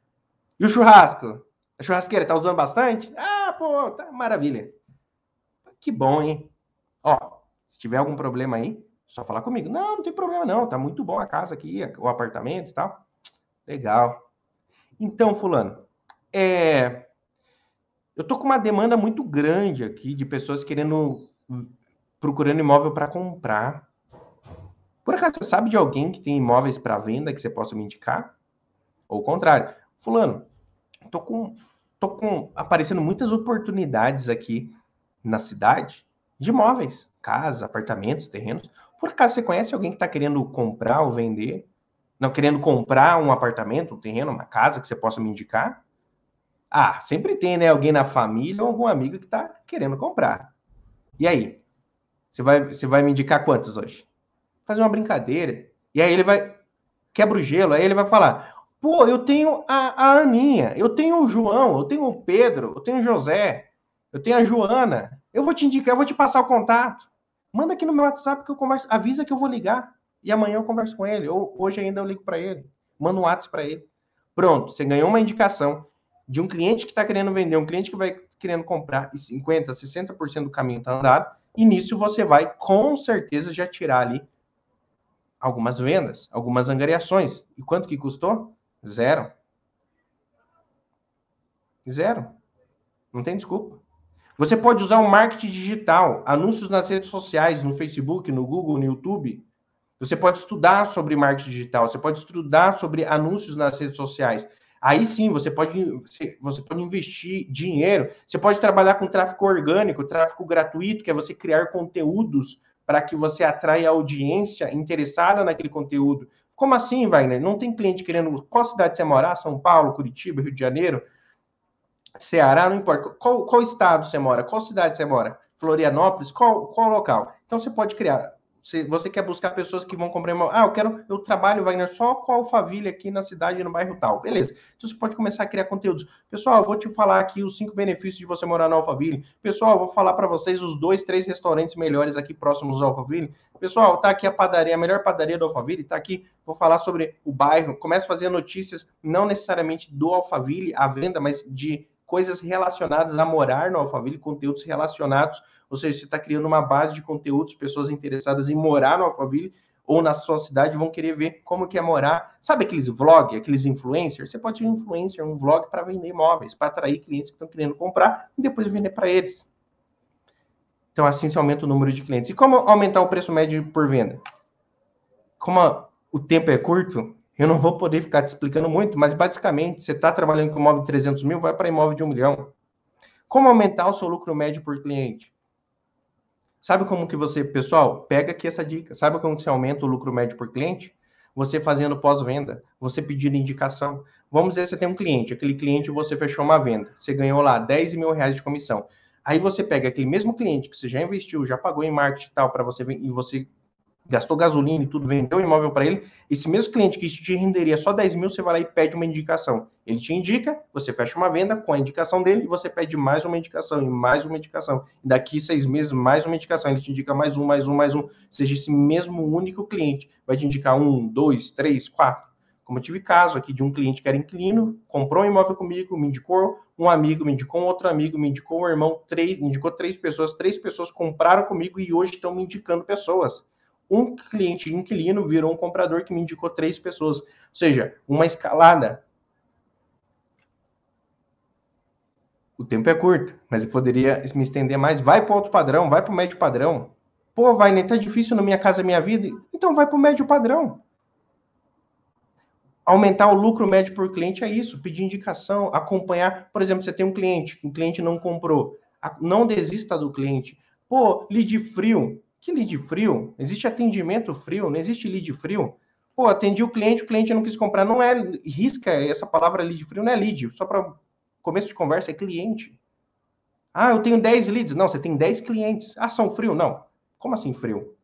E o churrasco? A churrasqueira tá usando bastante? Ah, pô, tá maravilha. Que bom, hein? Ó, se tiver algum problema aí, só falar comigo. Não, não tem problema não, tá muito bom a casa aqui, o apartamento e tal. Legal. Então, fulano, é... eu tô com uma demanda muito grande aqui de pessoas querendo procurando imóvel para comprar. Por acaso você sabe de alguém que tem imóveis para venda que você possa me indicar? Ou o contrário, fulano, tô com tô com aparecendo muitas oportunidades aqui na cidade de imóveis, casas, apartamentos, terrenos. Por acaso você conhece alguém que está querendo comprar ou vender? Não, querendo comprar um apartamento, um terreno, uma casa que você possa me indicar? Ah, sempre tem, né? Alguém na família ou algum amigo que está querendo comprar. E aí? Você vai, você vai me indicar quantos hoje? Fazer uma brincadeira. E aí ele vai. Quebra o gelo, aí ele vai falar: pô, eu tenho a, a Aninha, eu tenho o João, eu tenho o Pedro, eu tenho o José, eu tenho a Joana. Eu vou te indicar, eu vou te passar o contato. Manda aqui no meu WhatsApp que eu converso. Avisa que eu vou ligar. E amanhã eu converso com ele. Ou hoje ainda eu ligo para ele. Manda um WhatsApp para ele. Pronto, você ganhou uma indicação de um cliente que está querendo vender, um cliente que vai querendo comprar, e 50%, 60% do caminho está andado. E nisso você vai, com certeza, já tirar ali algumas vendas, algumas angariações. E quanto que custou? Zero. Zero. Não tem desculpa. Você pode usar o marketing digital, anúncios nas redes sociais, no Facebook, no Google, no YouTube. Você pode estudar sobre marketing digital, você pode estudar sobre anúncios nas redes sociais. Aí sim, você pode, você pode investir dinheiro, você pode trabalhar com tráfego orgânico, tráfego gratuito, que é você criar conteúdos para que você atraia audiência interessada naquele conteúdo. Como assim, Wagner? Não tem cliente querendo. Qual cidade você mora? São Paulo, Curitiba, Rio de Janeiro? Ceará, não importa. Qual, qual estado você mora? Qual cidade você mora? Florianópolis? Qual, qual local? Então você pode criar. Se você quer buscar pessoas que vão comprar. Ah, eu quero. Eu trabalho, Wagner, só com a Alphaville aqui na cidade, no bairro tal. Beleza. Então você pode começar a criar conteúdos. Pessoal, eu vou te falar aqui os cinco benefícios de você morar na Alphaville. Pessoal, eu vou falar para vocês os dois, três restaurantes melhores aqui próximos ao Alphaville. Pessoal, tá aqui a padaria, a melhor padaria do Alphaville. Tá aqui. Vou falar sobre o bairro. Começo a fazer notícias, não necessariamente do Alphaville, a venda, mas de coisas relacionadas a morar no Alphaville, conteúdos relacionados, ou seja, você está criando uma base de conteúdos, pessoas interessadas em morar no Alphaville ou na sua cidade vão querer ver como que é morar. Sabe aqueles vlog, aqueles influencers? Você pode ter um influencer, um vlog para vender imóveis, para atrair clientes que estão querendo comprar e depois vender para eles. Então, assim se aumenta o número de clientes. E como aumentar o preço médio por venda? Como o tempo é curto, eu não vou poder ficar te explicando muito, mas basicamente, você está trabalhando com imóvel de 300 mil, vai para imóvel de 1 milhão. Como aumentar o seu lucro médio por cliente? Sabe como que você, pessoal, pega aqui essa dica. Sabe como você aumenta o lucro médio por cliente? Você fazendo pós-venda, você pedindo indicação. Vamos dizer que você tem um cliente, aquele cliente você fechou uma venda, você ganhou lá 10 mil reais de comissão. Aí você pega aquele mesmo cliente que você já investiu, já pagou em marketing e tal, para você e você gastou gasolina e tudo, vendeu o imóvel para ele, esse mesmo cliente que te renderia só 10 mil, você vai lá e pede uma indicação. Ele te indica, você fecha uma venda com a indicação dele e você pede mais uma indicação e mais uma indicação. E daqui seis meses, mais uma indicação. Ele te indica mais um, mais um, mais um. Seja, esse mesmo único cliente vai te indicar um, dois, três, quatro. Como eu tive caso aqui de um cliente que era inquilino, comprou um imóvel comigo, me indicou um amigo, me indicou um outro amigo, me indicou um irmão, três, indicou três pessoas, três pessoas compraram comigo e hoje estão me indicando pessoas um cliente inquilino virou um comprador que me indicou três pessoas. Ou seja, uma escalada. O tempo é curto, mas eu poderia me estender mais. Vai para o alto padrão, vai para o médio padrão. Pô, vai, nem tá difícil na minha casa, minha vida. Então vai para o médio padrão. Aumentar o lucro médio por cliente é isso, pedir indicação, acompanhar. Por exemplo, você tem um cliente, um cliente não comprou. Não desista do cliente. Pô, lead frio. Que lead frio? Existe atendimento frio? Não existe lead frio? Pô, atendi o cliente, o cliente não quis comprar. Não é, risca essa palavra lead frio, não é lead. Só para começo de conversa, é cliente. Ah, eu tenho 10 leads. Não, você tem 10 clientes. Ah, são frio? Não. Como assim frio?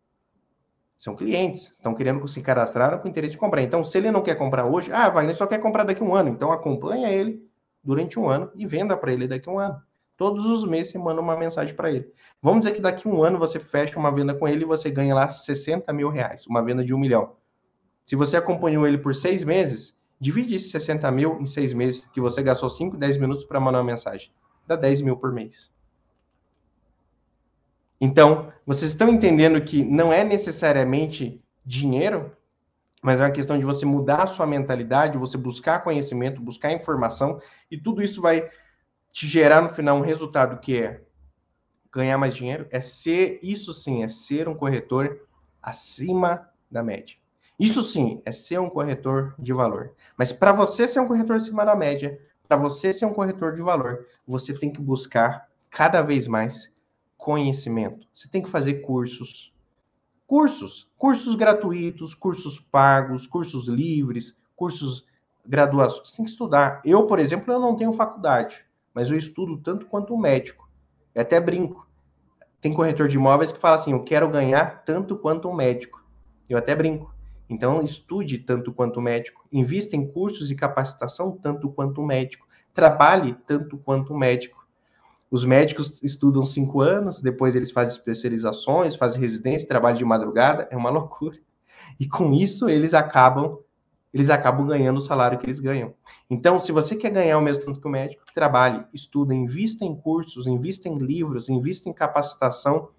São clientes, estão querendo se cadastrar com interesse de comprar. Então, se ele não quer comprar hoje, ah, vai, ele só quer comprar daqui a um ano. Então, acompanha ele durante um ano e venda para ele daqui a um ano. Todos os meses você manda uma mensagem para ele. Vamos dizer que daqui a um ano você fecha uma venda com ele e você ganha lá 60 mil reais, uma venda de um milhão. Se você acompanhou ele por seis meses, divide esses 60 mil em seis meses, que você gastou 5, 10 minutos para mandar uma mensagem. Dá 10 mil por mês. Então, vocês estão entendendo que não é necessariamente dinheiro, mas é uma questão de você mudar a sua mentalidade, você buscar conhecimento, buscar informação, e tudo isso vai te gerar no final um resultado que é ganhar mais dinheiro, é ser, isso sim, é ser um corretor acima da média. Isso sim, é ser um corretor de valor. Mas para você ser um corretor acima da média, para você ser um corretor de valor, você tem que buscar cada vez mais conhecimento. Você tem que fazer cursos. Cursos, cursos gratuitos, cursos pagos, cursos livres, cursos graduações. Você tem que estudar. Eu, por exemplo, eu não tenho faculdade mas eu estudo tanto quanto um médico. Eu até brinco. Tem corretor de imóveis que fala assim: eu quero ganhar tanto quanto um médico. Eu até brinco. Então, estude tanto quanto o médico, invista em cursos e capacitação tanto quanto o médico, trabalhe tanto quanto o médico. Os médicos estudam cinco anos, depois eles fazem especializações, fazem residência, trabalham de madrugada, é uma loucura. E com isso eles acabam eles acabam ganhando o salário que eles ganham. Então, se você quer ganhar o mesmo tanto que o médico, trabalhe, estuda, invista em cursos, invista em livros, invista em capacitação,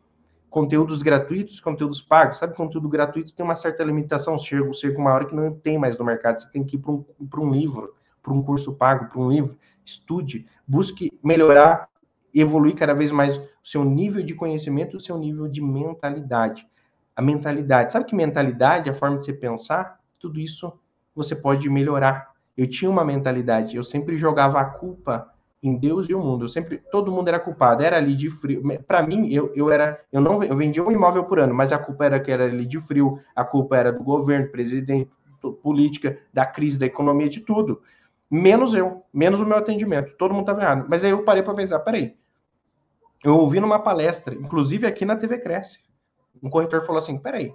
conteúdos gratuitos, conteúdos pagos. Sabe, conteúdo gratuito tem uma certa limitação, chega, chega uma hora que não tem mais no mercado, você tem que ir para um, um livro, para um curso pago, para um livro. Estude, busque melhorar, evoluir cada vez mais o seu nível de conhecimento, o seu nível de mentalidade. A mentalidade, sabe que mentalidade, a forma de você pensar, tudo isso você pode melhorar. Eu tinha uma mentalidade, eu sempre jogava a culpa em Deus e o mundo. Eu sempre, todo mundo era culpado, era ali de frio. Para mim, eu, eu era, eu não, eu vendia um imóvel por ano, mas a culpa era que era ali de frio, a culpa era do governo, presidente, política, da crise da economia, de tudo. Menos eu, menos o meu atendimento. Todo mundo estava errado. Mas aí eu parei para pensar, peraí. Eu ouvi numa palestra, inclusive aqui na TV Cresce, um corretor falou assim, peraí,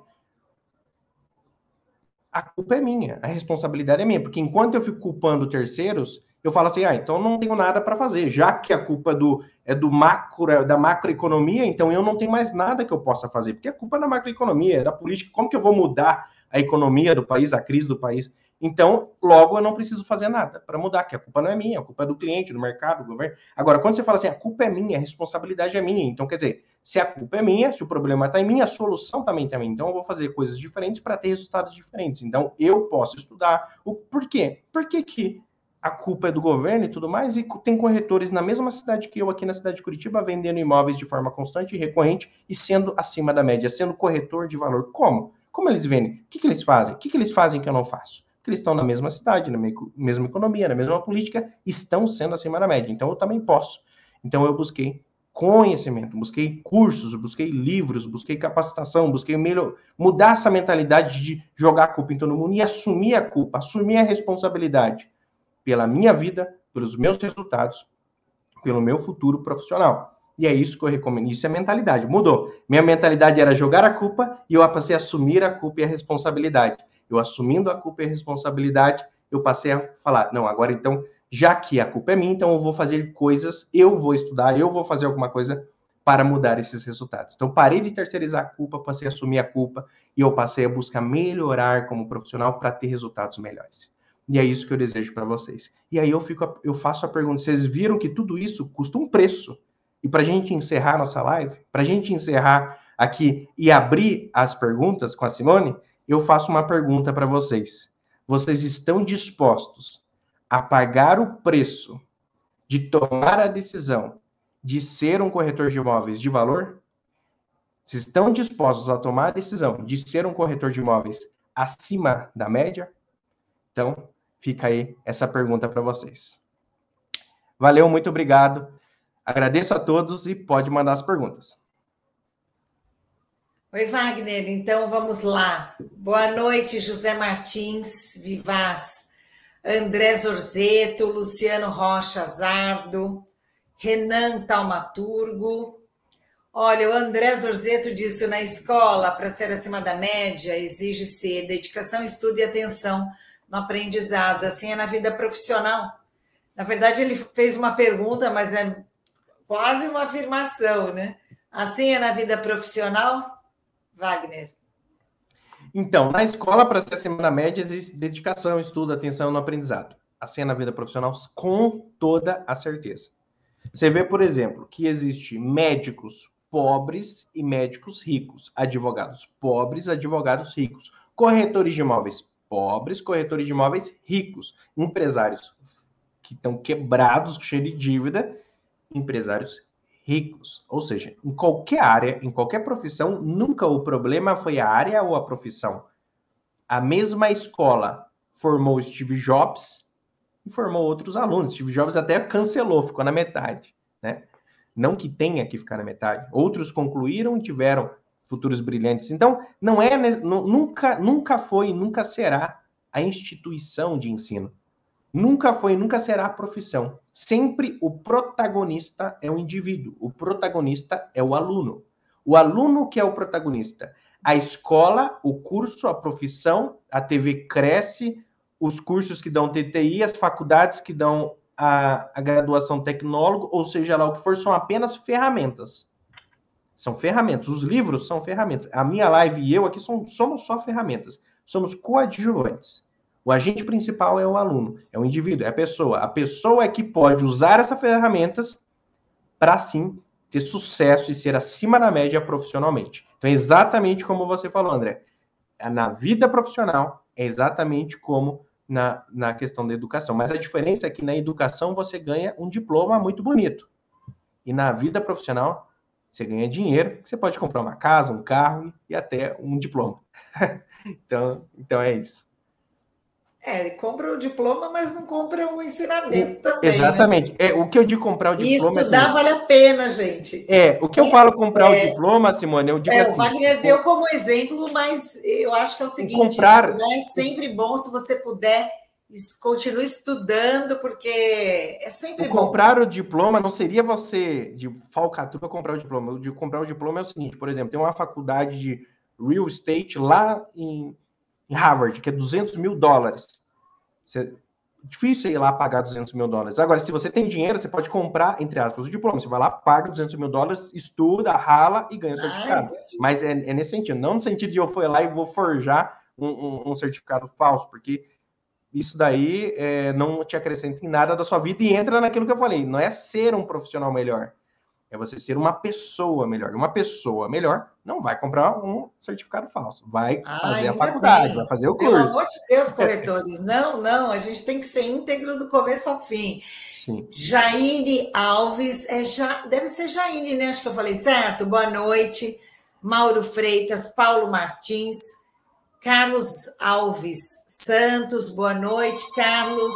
a culpa é minha, a responsabilidade é minha, porque enquanto eu fico culpando terceiros, eu falo assim, ah, então não tenho nada para fazer, já que a culpa do, é do macro, da macroeconomia, então eu não tenho mais nada que eu possa fazer, porque a culpa é da macroeconomia, é da política, como que eu vou mudar a economia do país, a crise do país? Então, logo eu não preciso fazer nada para mudar, que a culpa não é minha, a culpa é do cliente, do mercado, do governo. Agora, quando você fala assim, a culpa é minha, a responsabilidade é minha, então quer dizer, se a culpa é minha, se o problema está em mim, a solução também está em mim. Então, eu vou fazer coisas diferentes para ter resultados diferentes. Então, eu posso estudar. O por quê? Por que, que a culpa é do governo e tudo mais, e tem corretores na mesma cidade que eu, aqui na cidade de Curitiba, vendendo imóveis de forma constante e recorrente e sendo acima da média, sendo corretor de valor. Como? Como eles vendem? O que, que eles fazem? O que, que eles fazem que eu não faço? Que eles estão na mesma cidade, na mesma economia, na mesma política, estão sendo acima da média. Então eu também posso. Então eu busquei conhecimento, busquei cursos, busquei livros, busquei capacitação, busquei melhor, mudar essa mentalidade de jogar a culpa em todo mundo e assumir a culpa, assumir a responsabilidade pela minha vida, pelos meus resultados, pelo meu futuro profissional. E é isso que eu recomendo. Isso é mentalidade. Mudou. Minha mentalidade era jogar a culpa e eu passei a assumir a culpa e a responsabilidade. Eu assumindo a culpa e a responsabilidade, eu passei a falar: não, agora então, já que a culpa é minha, então eu vou fazer coisas, eu vou estudar, eu vou fazer alguma coisa para mudar esses resultados. Então, parei de terceirizar a culpa, passei a assumir a culpa e eu passei a buscar melhorar como profissional para ter resultados melhores. E é isso que eu desejo para vocês. E aí eu fico, eu faço a pergunta: vocês viram que tudo isso custa um preço? E para a gente encerrar nossa live, para a gente encerrar aqui e abrir as perguntas com a Simone, eu faço uma pergunta para vocês. Vocês estão dispostos a pagar o preço de tomar a decisão de ser um corretor de imóveis de valor? Vocês estão dispostos a tomar a decisão de ser um corretor de imóveis acima da média? Então, Fica aí essa pergunta para vocês. Valeu, muito obrigado. Agradeço a todos e pode mandar as perguntas. Oi, Wagner. Então vamos lá. Boa noite, José Martins Vivaz, André Zorzeto, Luciano Rocha Zardo, Renan Taumaturgo. Olha, o André Zorzeto disse na escola, para ser acima da média, exige ser dedicação, estudo e atenção no aprendizado, assim é na vida profissional. Na verdade, ele fez uma pergunta, mas é quase uma afirmação, né? Assim é na vida profissional, Wagner? Então, na escola, para ser acima da média, existe dedicação, estudo, atenção no aprendizado. Assim é na vida profissional, com toda a certeza. Você vê, por exemplo, que existe médicos pobres e médicos ricos, advogados pobres, advogados ricos, corretores de imóveis pobres, corretores de imóveis ricos, empresários que estão quebrados, cheios de dívida, empresários ricos. Ou seja, em qualquer área, em qualquer profissão, nunca o problema foi a área ou a profissão. A mesma escola formou Steve Jobs e formou outros alunos. Steve Jobs até cancelou, ficou na metade, né? Não que tenha que ficar na metade. Outros concluíram e tiveram futuros brilhantes. Então, não é nunca nunca foi, nunca será a instituição de ensino. Nunca foi, nunca será a profissão. Sempre o protagonista é o indivíduo, o protagonista é o aluno. O aluno que é o protagonista. A escola, o curso, a profissão, a TV cresce, os cursos que dão TTI, as faculdades que dão a, a graduação tecnólogo, ou seja lá o que for, são apenas ferramentas. São ferramentas. Os livros são ferramentas. A minha live e eu aqui somos, somos só ferramentas. Somos coadjuvantes. O agente principal é o aluno, é o indivíduo, é a pessoa. A pessoa é que pode usar essas ferramentas para sim ter sucesso e ser acima da média profissionalmente. Então, é exatamente como você falou, André. Na vida profissional, é exatamente como na, na questão da educação. Mas a diferença é que na educação você ganha um diploma muito bonito. E na vida profissional, você ganha dinheiro, você pode comprar uma casa, um carro e até um diploma. então, então é isso. É, ele compra o diploma, mas não compra o ensinamento também. Né? Exatamente. Né? É, o que eu digo comprar o diploma. E estudar assim, vale a pena, gente. É, o que eu falo comprar é, o diploma, Simone, eu digo é, assim. O Wagner deu como exemplo, mas eu acho que é o seguinte: comprar... é sempre bom se você puder. Continue estudando, porque é sempre o bom. Comprar o diploma não seria você de falcatrua comprar o diploma. O de comprar o diploma é o seguinte: por exemplo, tem uma faculdade de real estate lá em em Harvard, que é 200 mil dólares. Você, difícil ir lá pagar 200 mil dólares. Agora, se você tem dinheiro, você pode comprar, entre aspas, o diploma. Você vai lá, paga 200 mil dólares, estuda, rala e ganha o certificado. Ah, Mas é, é, nesse sentido, não no sentido de eu for lá e vou forjar um, um, um certificado falso, porque isso daí é, não te acrescenta em nada da sua vida e entra naquilo que eu falei. Não é ser um profissional melhor, é você ser uma pessoa melhor. Uma pessoa melhor não vai comprar um certificado falso, vai ah, fazer a faculdade, bem. vai fazer o curso. Pelo amor de Deus, corretores, não, não, a gente tem que ser íntegro do começo ao fim. Sim. Jaine Alves, é ja, deve ser Jaine, né? Acho que eu falei certo. Boa noite. Mauro Freitas, Paulo Martins, Carlos Alves Santos, boa noite, Carlos.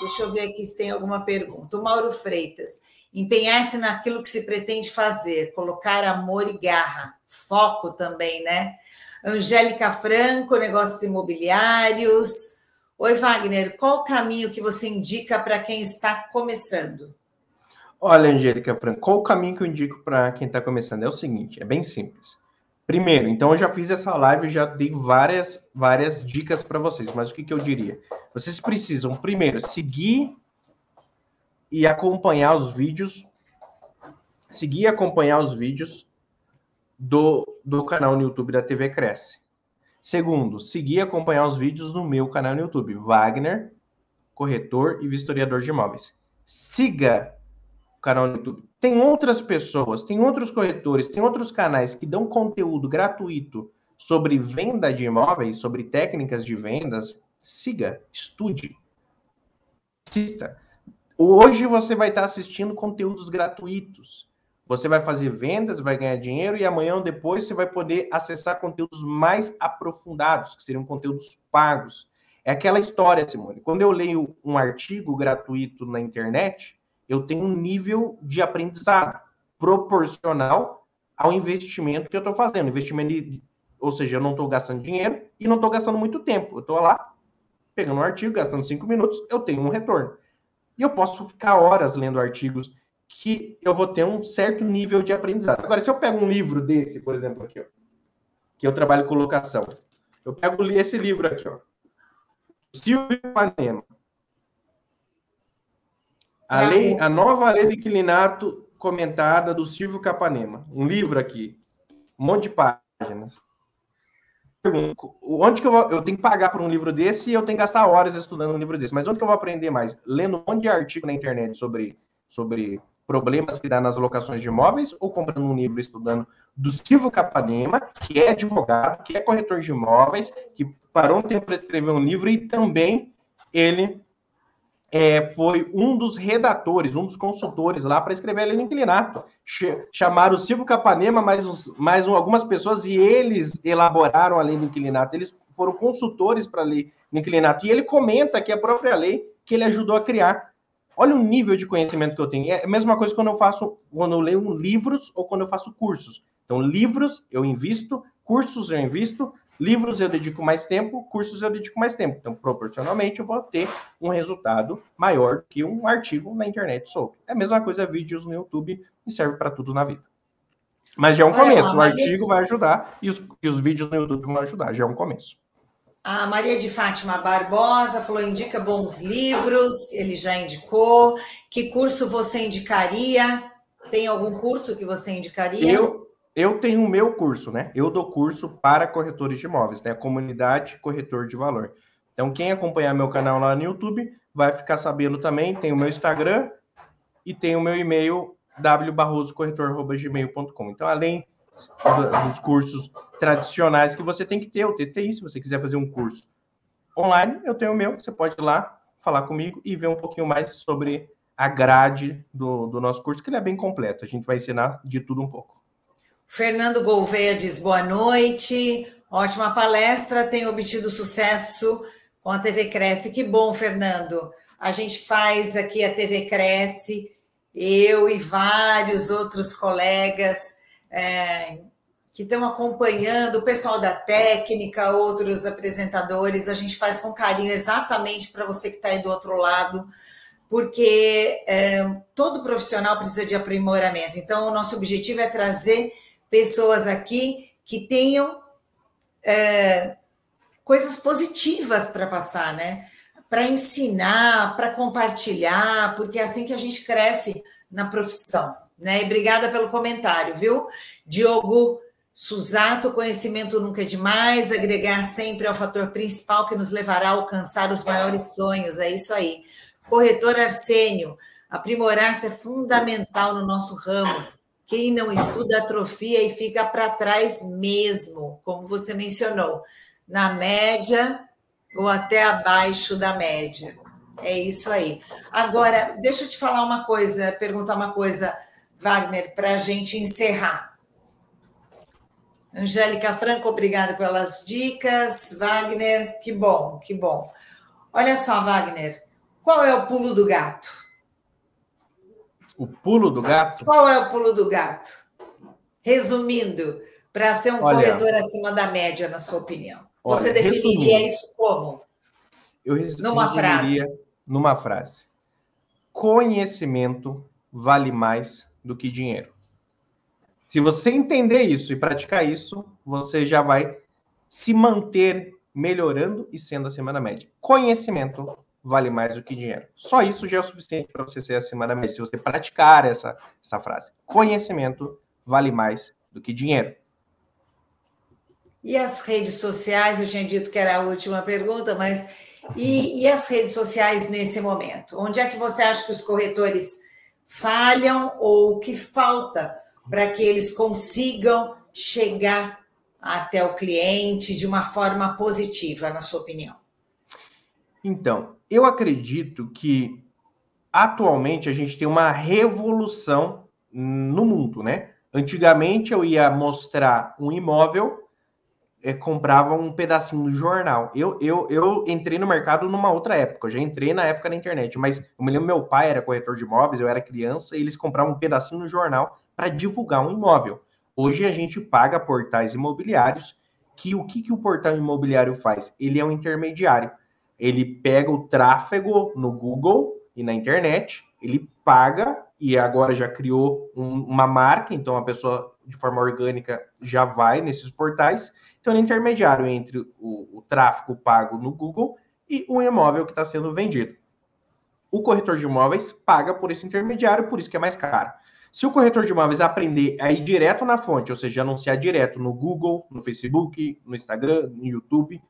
Deixa eu ver aqui se tem alguma pergunta. O Mauro Freitas empenhar-se naquilo que se pretende fazer, colocar amor e garra, foco também, né? Angélica Franco, negócios imobiliários. Oi, Wagner, qual o caminho que você indica para quem está começando? Olha, Angélica Franco, qual o caminho que eu indico para quem está começando? É o seguinte, é bem simples. Primeiro, então eu já fiz essa live, já dei várias, várias dicas para vocês, mas o que, que eu diria? Vocês precisam, primeiro, seguir e acompanhar os vídeos, seguir e acompanhar os vídeos do, do canal no YouTube da TV Cresce. Segundo, seguir e acompanhar os vídeos no meu canal no YouTube, Wagner, corretor e vistoriador de imóveis. Siga o canal no YouTube. Tem outras pessoas, tem outros corretores, tem outros canais que dão conteúdo gratuito sobre venda de imóveis, sobre técnicas de vendas. Siga, estude, assista. Hoje você vai estar assistindo conteúdos gratuitos. Você vai fazer vendas, vai ganhar dinheiro e amanhã ou depois você vai poder acessar conteúdos mais aprofundados, que seriam conteúdos pagos. É aquela história, Simone. Quando eu leio um artigo gratuito na internet, eu tenho um nível de aprendizado proporcional ao investimento que eu estou fazendo. Investimento, ou seja, eu não estou gastando dinheiro e não estou gastando muito tempo. Eu estou lá pegando um artigo, gastando cinco minutos, eu tenho um retorno. E eu posso ficar horas lendo artigos que eu vou ter um certo nível de aprendizado. Agora, se eu pego um livro desse, por exemplo, aqui, ó, que eu trabalho com locação, eu pego esse livro aqui, ó, Silvio Panema. A, lei, a nova lei de inquilinato comentada do Silvio Capanema. Um livro aqui, um monte de páginas onde que eu vou, eu tenho que pagar por um livro desse e eu tenho que gastar horas estudando um livro desse, mas onde que eu vou aprender mais? Lendo um monte de artigo na internet sobre, sobre problemas que dá nas locações de imóveis ou comprando um livro estudando do Silvio Capanema, que é advogado, que é corretor de imóveis, que parou um tempo para escrever um livro e também ele é, foi um dos redatores, um dos consultores lá para escrever a lei do inclinato. Ch chamaram o Silvio Capanema, mais, mais algumas pessoas, e eles elaboraram a lei do inclinato. Eles foram consultores para a lei do inclinato. E ele comenta que a própria lei que ele ajudou a criar. Olha o nível de conhecimento que eu tenho. É a mesma coisa quando eu faço, quando eu leio livros ou quando eu faço cursos. Então, livros eu invisto, cursos eu invisto, Livros eu dedico mais tempo, cursos eu dedico mais tempo. Então, proporcionalmente, eu vou ter um resultado maior que um artigo na internet solto. É a mesma coisa vídeos no YouTube e serve para tudo na vida. Mas já é um Olha começo. Lá, o artigo vai ajudar e os, e os vídeos no YouTube vão ajudar. Já é um começo. A Maria de Fátima Barbosa falou: indica bons livros, ele já indicou. Que curso você indicaria? Tem algum curso que você indicaria? Eu, eu tenho o meu curso, né? Eu dou curso para corretores de imóveis, né? Comunidade Corretor de Valor. Então, quem acompanhar meu canal lá no YouTube vai ficar sabendo também. Tem o meu Instagram e tem o meu e-mail wbarrosocorretor.gmail.com. Então, além dos cursos tradicionais que você tem que ter, o TTI, se você quiser fazer um curso online, eu tenho o meu, você pode ir lá falar comigo e ver um pouquinho mais sobre a grade do, do nosso curso, que ele é bem completo. A gente vai ensinar de tudo um pouco. Fernando Gouveia diz boa noite, ótima palestra, tem obtido sucesso com a TV Cresce. Que bom, Fernando. A gente faz aqui a TV Cresce, eu e vários outros colegas é, que estão acompanhando, o pessoal da técnica, outros apresentadores, a gente faz com carinho exatamente para você que está aí do outro lado porque é, todo profissional precisa de aprimoramento. Então, o nosso objetivo é trazer pessoas aqui que tenham é, coisas positivas para passar, né? Para ensinar, para compartilhar, porque é assim que a gente cresce na profissão. Né? E obrigada pelo comentário, viu? Diogo Suzato, conhecimento nunca é demais, agregar sempre é o fator principal que nos levará a alcançar os maiores sonhos. É isso aí. Corretor Arsênio, aprimorar-se é fundamental no nosso ramo. Quem não estuda atrofia e fica para trás mesmo, como você mencionou, na média ou até abaixo da média. É isso aí. Agora, deixa eu te falar uma coisa, perguntar uma coisa, Wagner, para a gente encerrar. Angélica Franco, obrigada pelas dicas. Wagner, que bom, que bom. Olha só, Wagner, qual é o pulo do gato? O pulo do gato? Qual é o pulo do gato? Resumindo, para ser um olha, corretor acima da média, na sua opinião. Olha, Você definiria isso como? Eu res, numa frase. Numa frase. Conhecimento vale mais do que dinheiro. Se você entender isso e praticar isso, você já vai se manter melhorando e sendo acima da média. Conhecimento vale mais do que dinheiro. Só isso já é o suficiente para você ser acima da média, se você praticar essa, essa frase. Conhecimento vale mais do que dinheiro. E as redes sociais, eu tinha dito que era a última pergunta, mas e, e as redes sociais nesse momento? Onde é que você acha que os corretores falham ou o que falta para que eles consigam chegar até o cliente de uma forma positiva, na sua opinião? Então, eu acredito que atualmente a gente tem uma revolução no mundo, né? Antigamente eu ia mostrar um imóvel, é, comprava um pedacinho do jornal. Eu, eu, eu entrei no mercado numa outra época, eu já entrei na época na internet, mas eu me lembro meu pai era corretor de imóveis, eu era criança, e eles compravam um pedacinho do jornal para divulgar um imóvel. Hoje a gente paga portais imobiliários, que o que, que o portal imobiliário faz? Ele é um intermediário ele pega o tráfego no Google e na internet, ele paga e agora já criou um, uma marca, então a pessoa de forma orgânica já vai nesses portais. Então ele é intermediário entre o, o tráfego pago no Google e o imóvel que está sendo vendido. O corretor de imóveis paga por esse intermediário, por isso que é mais caro. Se o corretor de imóveis aprender a ir direto na fonte, ou seja, anunciar direto no Google, no Facebook, no Instagram, no YouTube,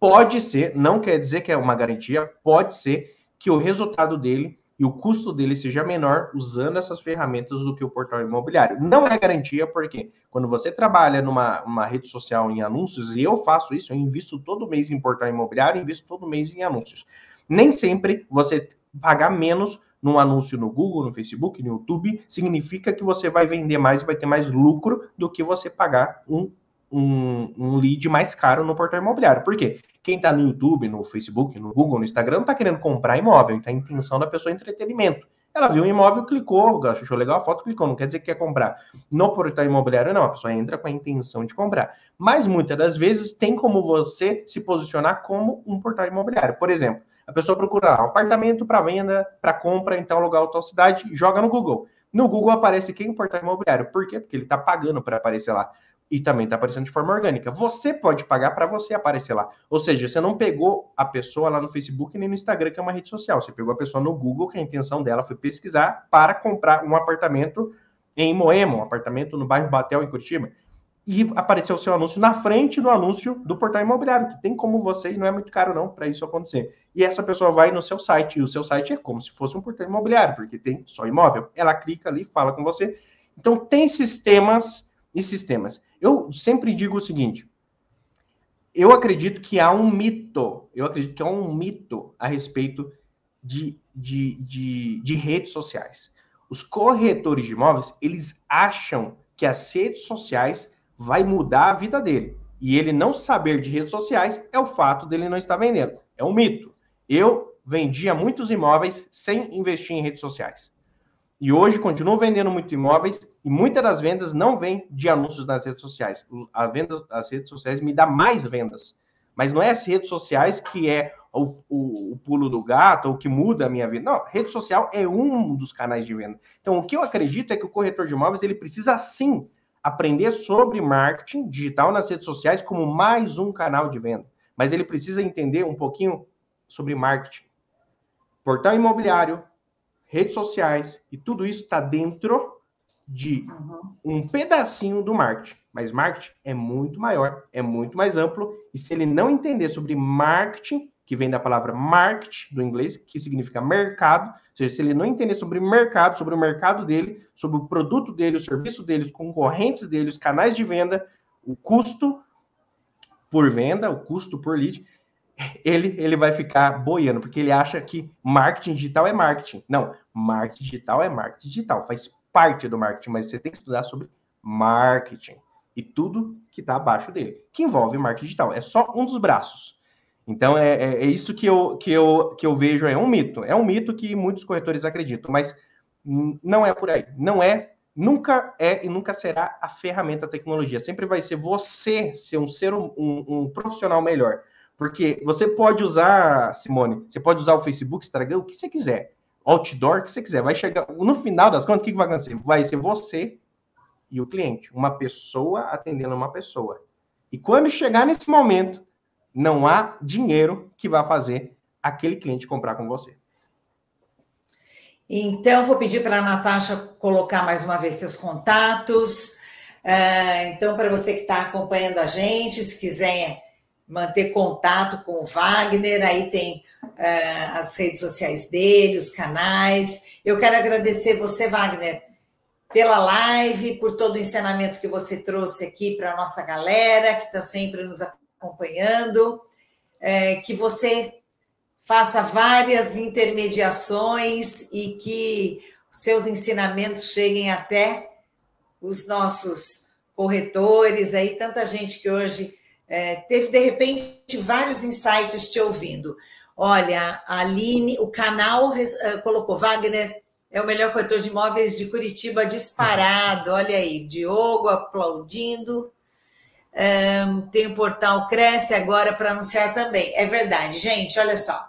Pode ser, não quer dizer que é uma garantia, pode ser que o resultado dele e o custo dele seja menor usando essas ferramentas do que o portal imobiliário. Não é garantia, porque quando você trabalha numa uma rede social em anúncios, e eu faço isso, eu invisto todo mês em portal imobiliário, invisto todo mês em anúncios. Nem sempre você pagar menos num anúncio no Google, no Facebook, no YouTube, significa que você vai vender mais vai ter mais lucro do que você pagar um, um, um lead mais caro no portal imobiliário. Por quê? Quem está no YouTube, no Facebook, no Google, no Instagram, não está querendo comprar imóvel, está a intenção da pessoa é entretenimento. Ela viu um imóvel, clicou, achou legal a foto, clicou, não quer dizer que quer comprar. No portal imobiliário, não, a pessoa entra com a intenção de comprar. Mas muitas das vezes tem como você se posicionar como um portal imobiliário. Por exemplo, a pessoa procura um apartamento para venda, para compra em tal lugar ou tal cidade, joga no Google. No Google aparece quem? O portal imobiliário. Por quê? Porque ele está pagando para aparecer lá. E também está aparecendo de forma orgânica. Você pode pagar para você aparecer lá. Ou seja, você não pegou a pessoa lá no Facebook nem no Instagram, que é uma rede social. Você pegou a pessoa no Google, que a intenção dela foi pesquisar para comprar um apartamento em Moema, um apartamento no bairro Batel, em Curitiba e apareceu o seu anúncio na frente do anúncio do portal imobiliário, que tem como você, e não é muito caro não para isso acontecer. E essa pessoa vai no seu site, e o seu site é como se fosse um portal imobiliário, porque tem só imóvel. Ela clica ali, fala com você. Então tem sistemas e sistemas. Eu sempre digo o seguinte, eu acredito que há um mito, eu acredito que há um mito a respeito de, de, de, de redes sociais. Os corretores de imóveis, eles acham que as redes sociais vai mudar a vida dele. E ele não saber de redes sociais é o fato dele não estar vendendo. É um mito. Eu vendia muitos imóveis sem investir em redes sociais. E hoje continuo vendendo muitos imóveis e muitas das vendas não vêm de anúncios nas redes sociais. A venda, as redes sociais me dá mais vendas. Mas não é as redes sociais que é o, o, o pulo do gato ou que muda a minha vida. Não, rede social é um dos canais de venda. Então, o que eu acredito é que o corretor de imóveis ele precisa sim aprender sobre marketing digital nas redes sociais como mais um canal de venda. Mas ele precisa entender um pouquinho sobre marketing. Portal imobiliário, redes sociais e tudo isso está dentro de um pedacinho do marketing. Mas marketing é muito maior, é muito mais amplo. E se ele não entender sobre marketing, que vem da palavra market, do inglês, que significa mercado. Ou seja, se ele não entender sobre mercado, sobre o mercado dele, sobre o produto dele, o serviço dele, os concorrentes dele, os canais de venda, o custo por venda, o custo por lead, ele, ele vai ficar boiando, porque ele acha que marketing digital é marketing. Não, marketing digital é marketing digital, faz parte do marketing, mas você tem que estudar sobre marketing e tudo que está abaixo dele, que envolve marketing digital. É só um dos braços. Então, é, é, é, isso que eu, que, eu, que eu vejo, é um mito. É um mito que muitos corretores acreditam, mas não é por aí. Não é, nunca é e nunca será a ferramenta a tecnologia. Sempre vai ser você ser um ser um, um profissional melhor. Porque você pode usar, Simone, você pode usar o Facebook, Instagram, o que você quiser. Outdoor, que você quiser. Vai chegar. No final das contas, o que vai acontecer? Vai ser você e o cliente. Uma pessoa atendendo uma pessoa. E quando chegar nesse momento, não há dinheiro que vá fazer aquele cliente comprar com você. Então, vou pedir para a Natasha colocar mais uma vez seus contatos. Uh, então, para você que está acompanhando a gente, se quiser manter contato com o Wagner, aí tem uh, as redes sociais dele, os canais. Eu quero agradecer você, Wagner, pela live, por todo o ensinamento que você trouxe aqui para a nossa galera, que está sempre nos acompanhando é, que você faça várias intermediações e que seus ensinamentos cheguem até os nossos corretores, aí tanta gente que hoje é, teve de repente vários insights te ouvindo. Olha, a Aline, o canal é, colocou Wagner é o melhor corretor de imóveis de Curitiba disparado. Olha aí, Diogo aplaudindo. Um, tem o portal Cresce agora para anunciar também. É verdade, gente, olha só.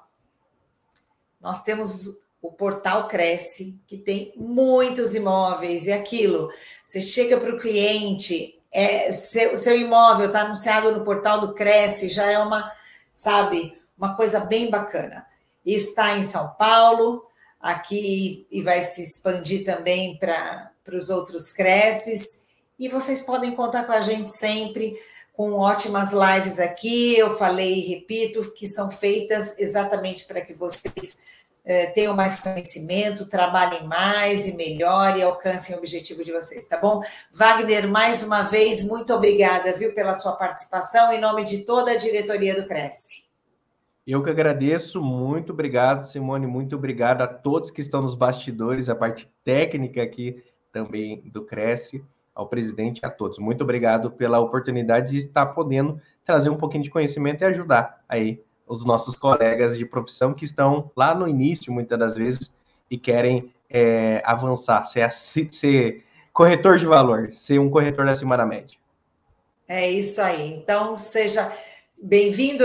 Nós temos o portal Cresce, que tem muitos imóveis, e aquilo. Você chega para o cliente, é, seu, seu imóvel está anunciado no portal do Cresce, já é uma, sabe, uma coisa bem bacana. Está em São Paulo, aqui e vai se expandir também para os outros Cresces. E vocês podem contar com a gente sempre com ótimas lives aqui. Eu falei e repito que são feitas exatamente para que vocês eh, tenham mais conhecimento, trabalhem mais e melhor e alcancem o objetivo de vocês, tá bom? Wagner, mais uma vez, muito obrigada, viu, pela sua participação, em nome de toda a diretoria do Cresce. Eu que agradeço, muito obrigado, Simone, muito obrigado a todos que estão nos bastidores, a parte técnica aqui também do Cresce ao presidente e a todos. Muito obrigado pela oportunidade de estar podendo trazer um pouquinho de conhecimento e ajudar aí os nossos colegas de profissão que estão lá no início, muitas das vezes, e querem é, avançar, ser, ser corretor de valor, ser um corretor acima da média. É isso aí. Então, seja bem-vindo.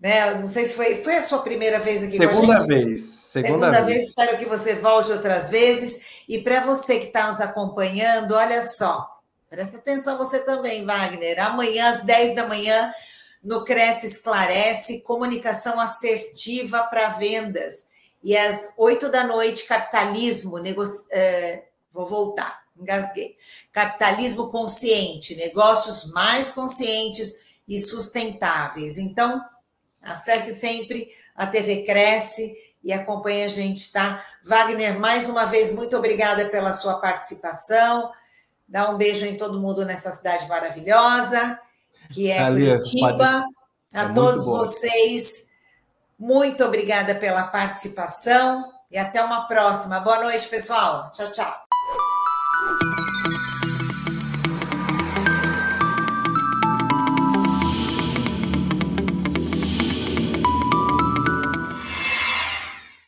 Né? Não sei se foi, foi a sua primeira vez aqui segunda com a gente. Vez, segunda, segunda vez. vez. Espero que você volte outras vezes. E para você que está nos acompanhando, olha só, presta atenção você também, Wagner. Amanhã, às 10 da manhã, no Cresce Esclarece, comunicação assertiva para vendas. E às 8 da noite, capitalismo. É, vou voltar, engasguei. Capitalismo consciente, negócios mais conscientes e sustentáveis. Então, Acesse sempre a TV Cresce e acompanhe a gente, tá? Wagner, mais uma vez, muito obrigada pela sua participação. Dá um beijo em todo mundo nessa cidade maravilhosa, que é Ali, Curitiba. A é todos vocês, muito obrigada pela participação e até uma próxima. Boa noite, pessoal. Tchau, tchau.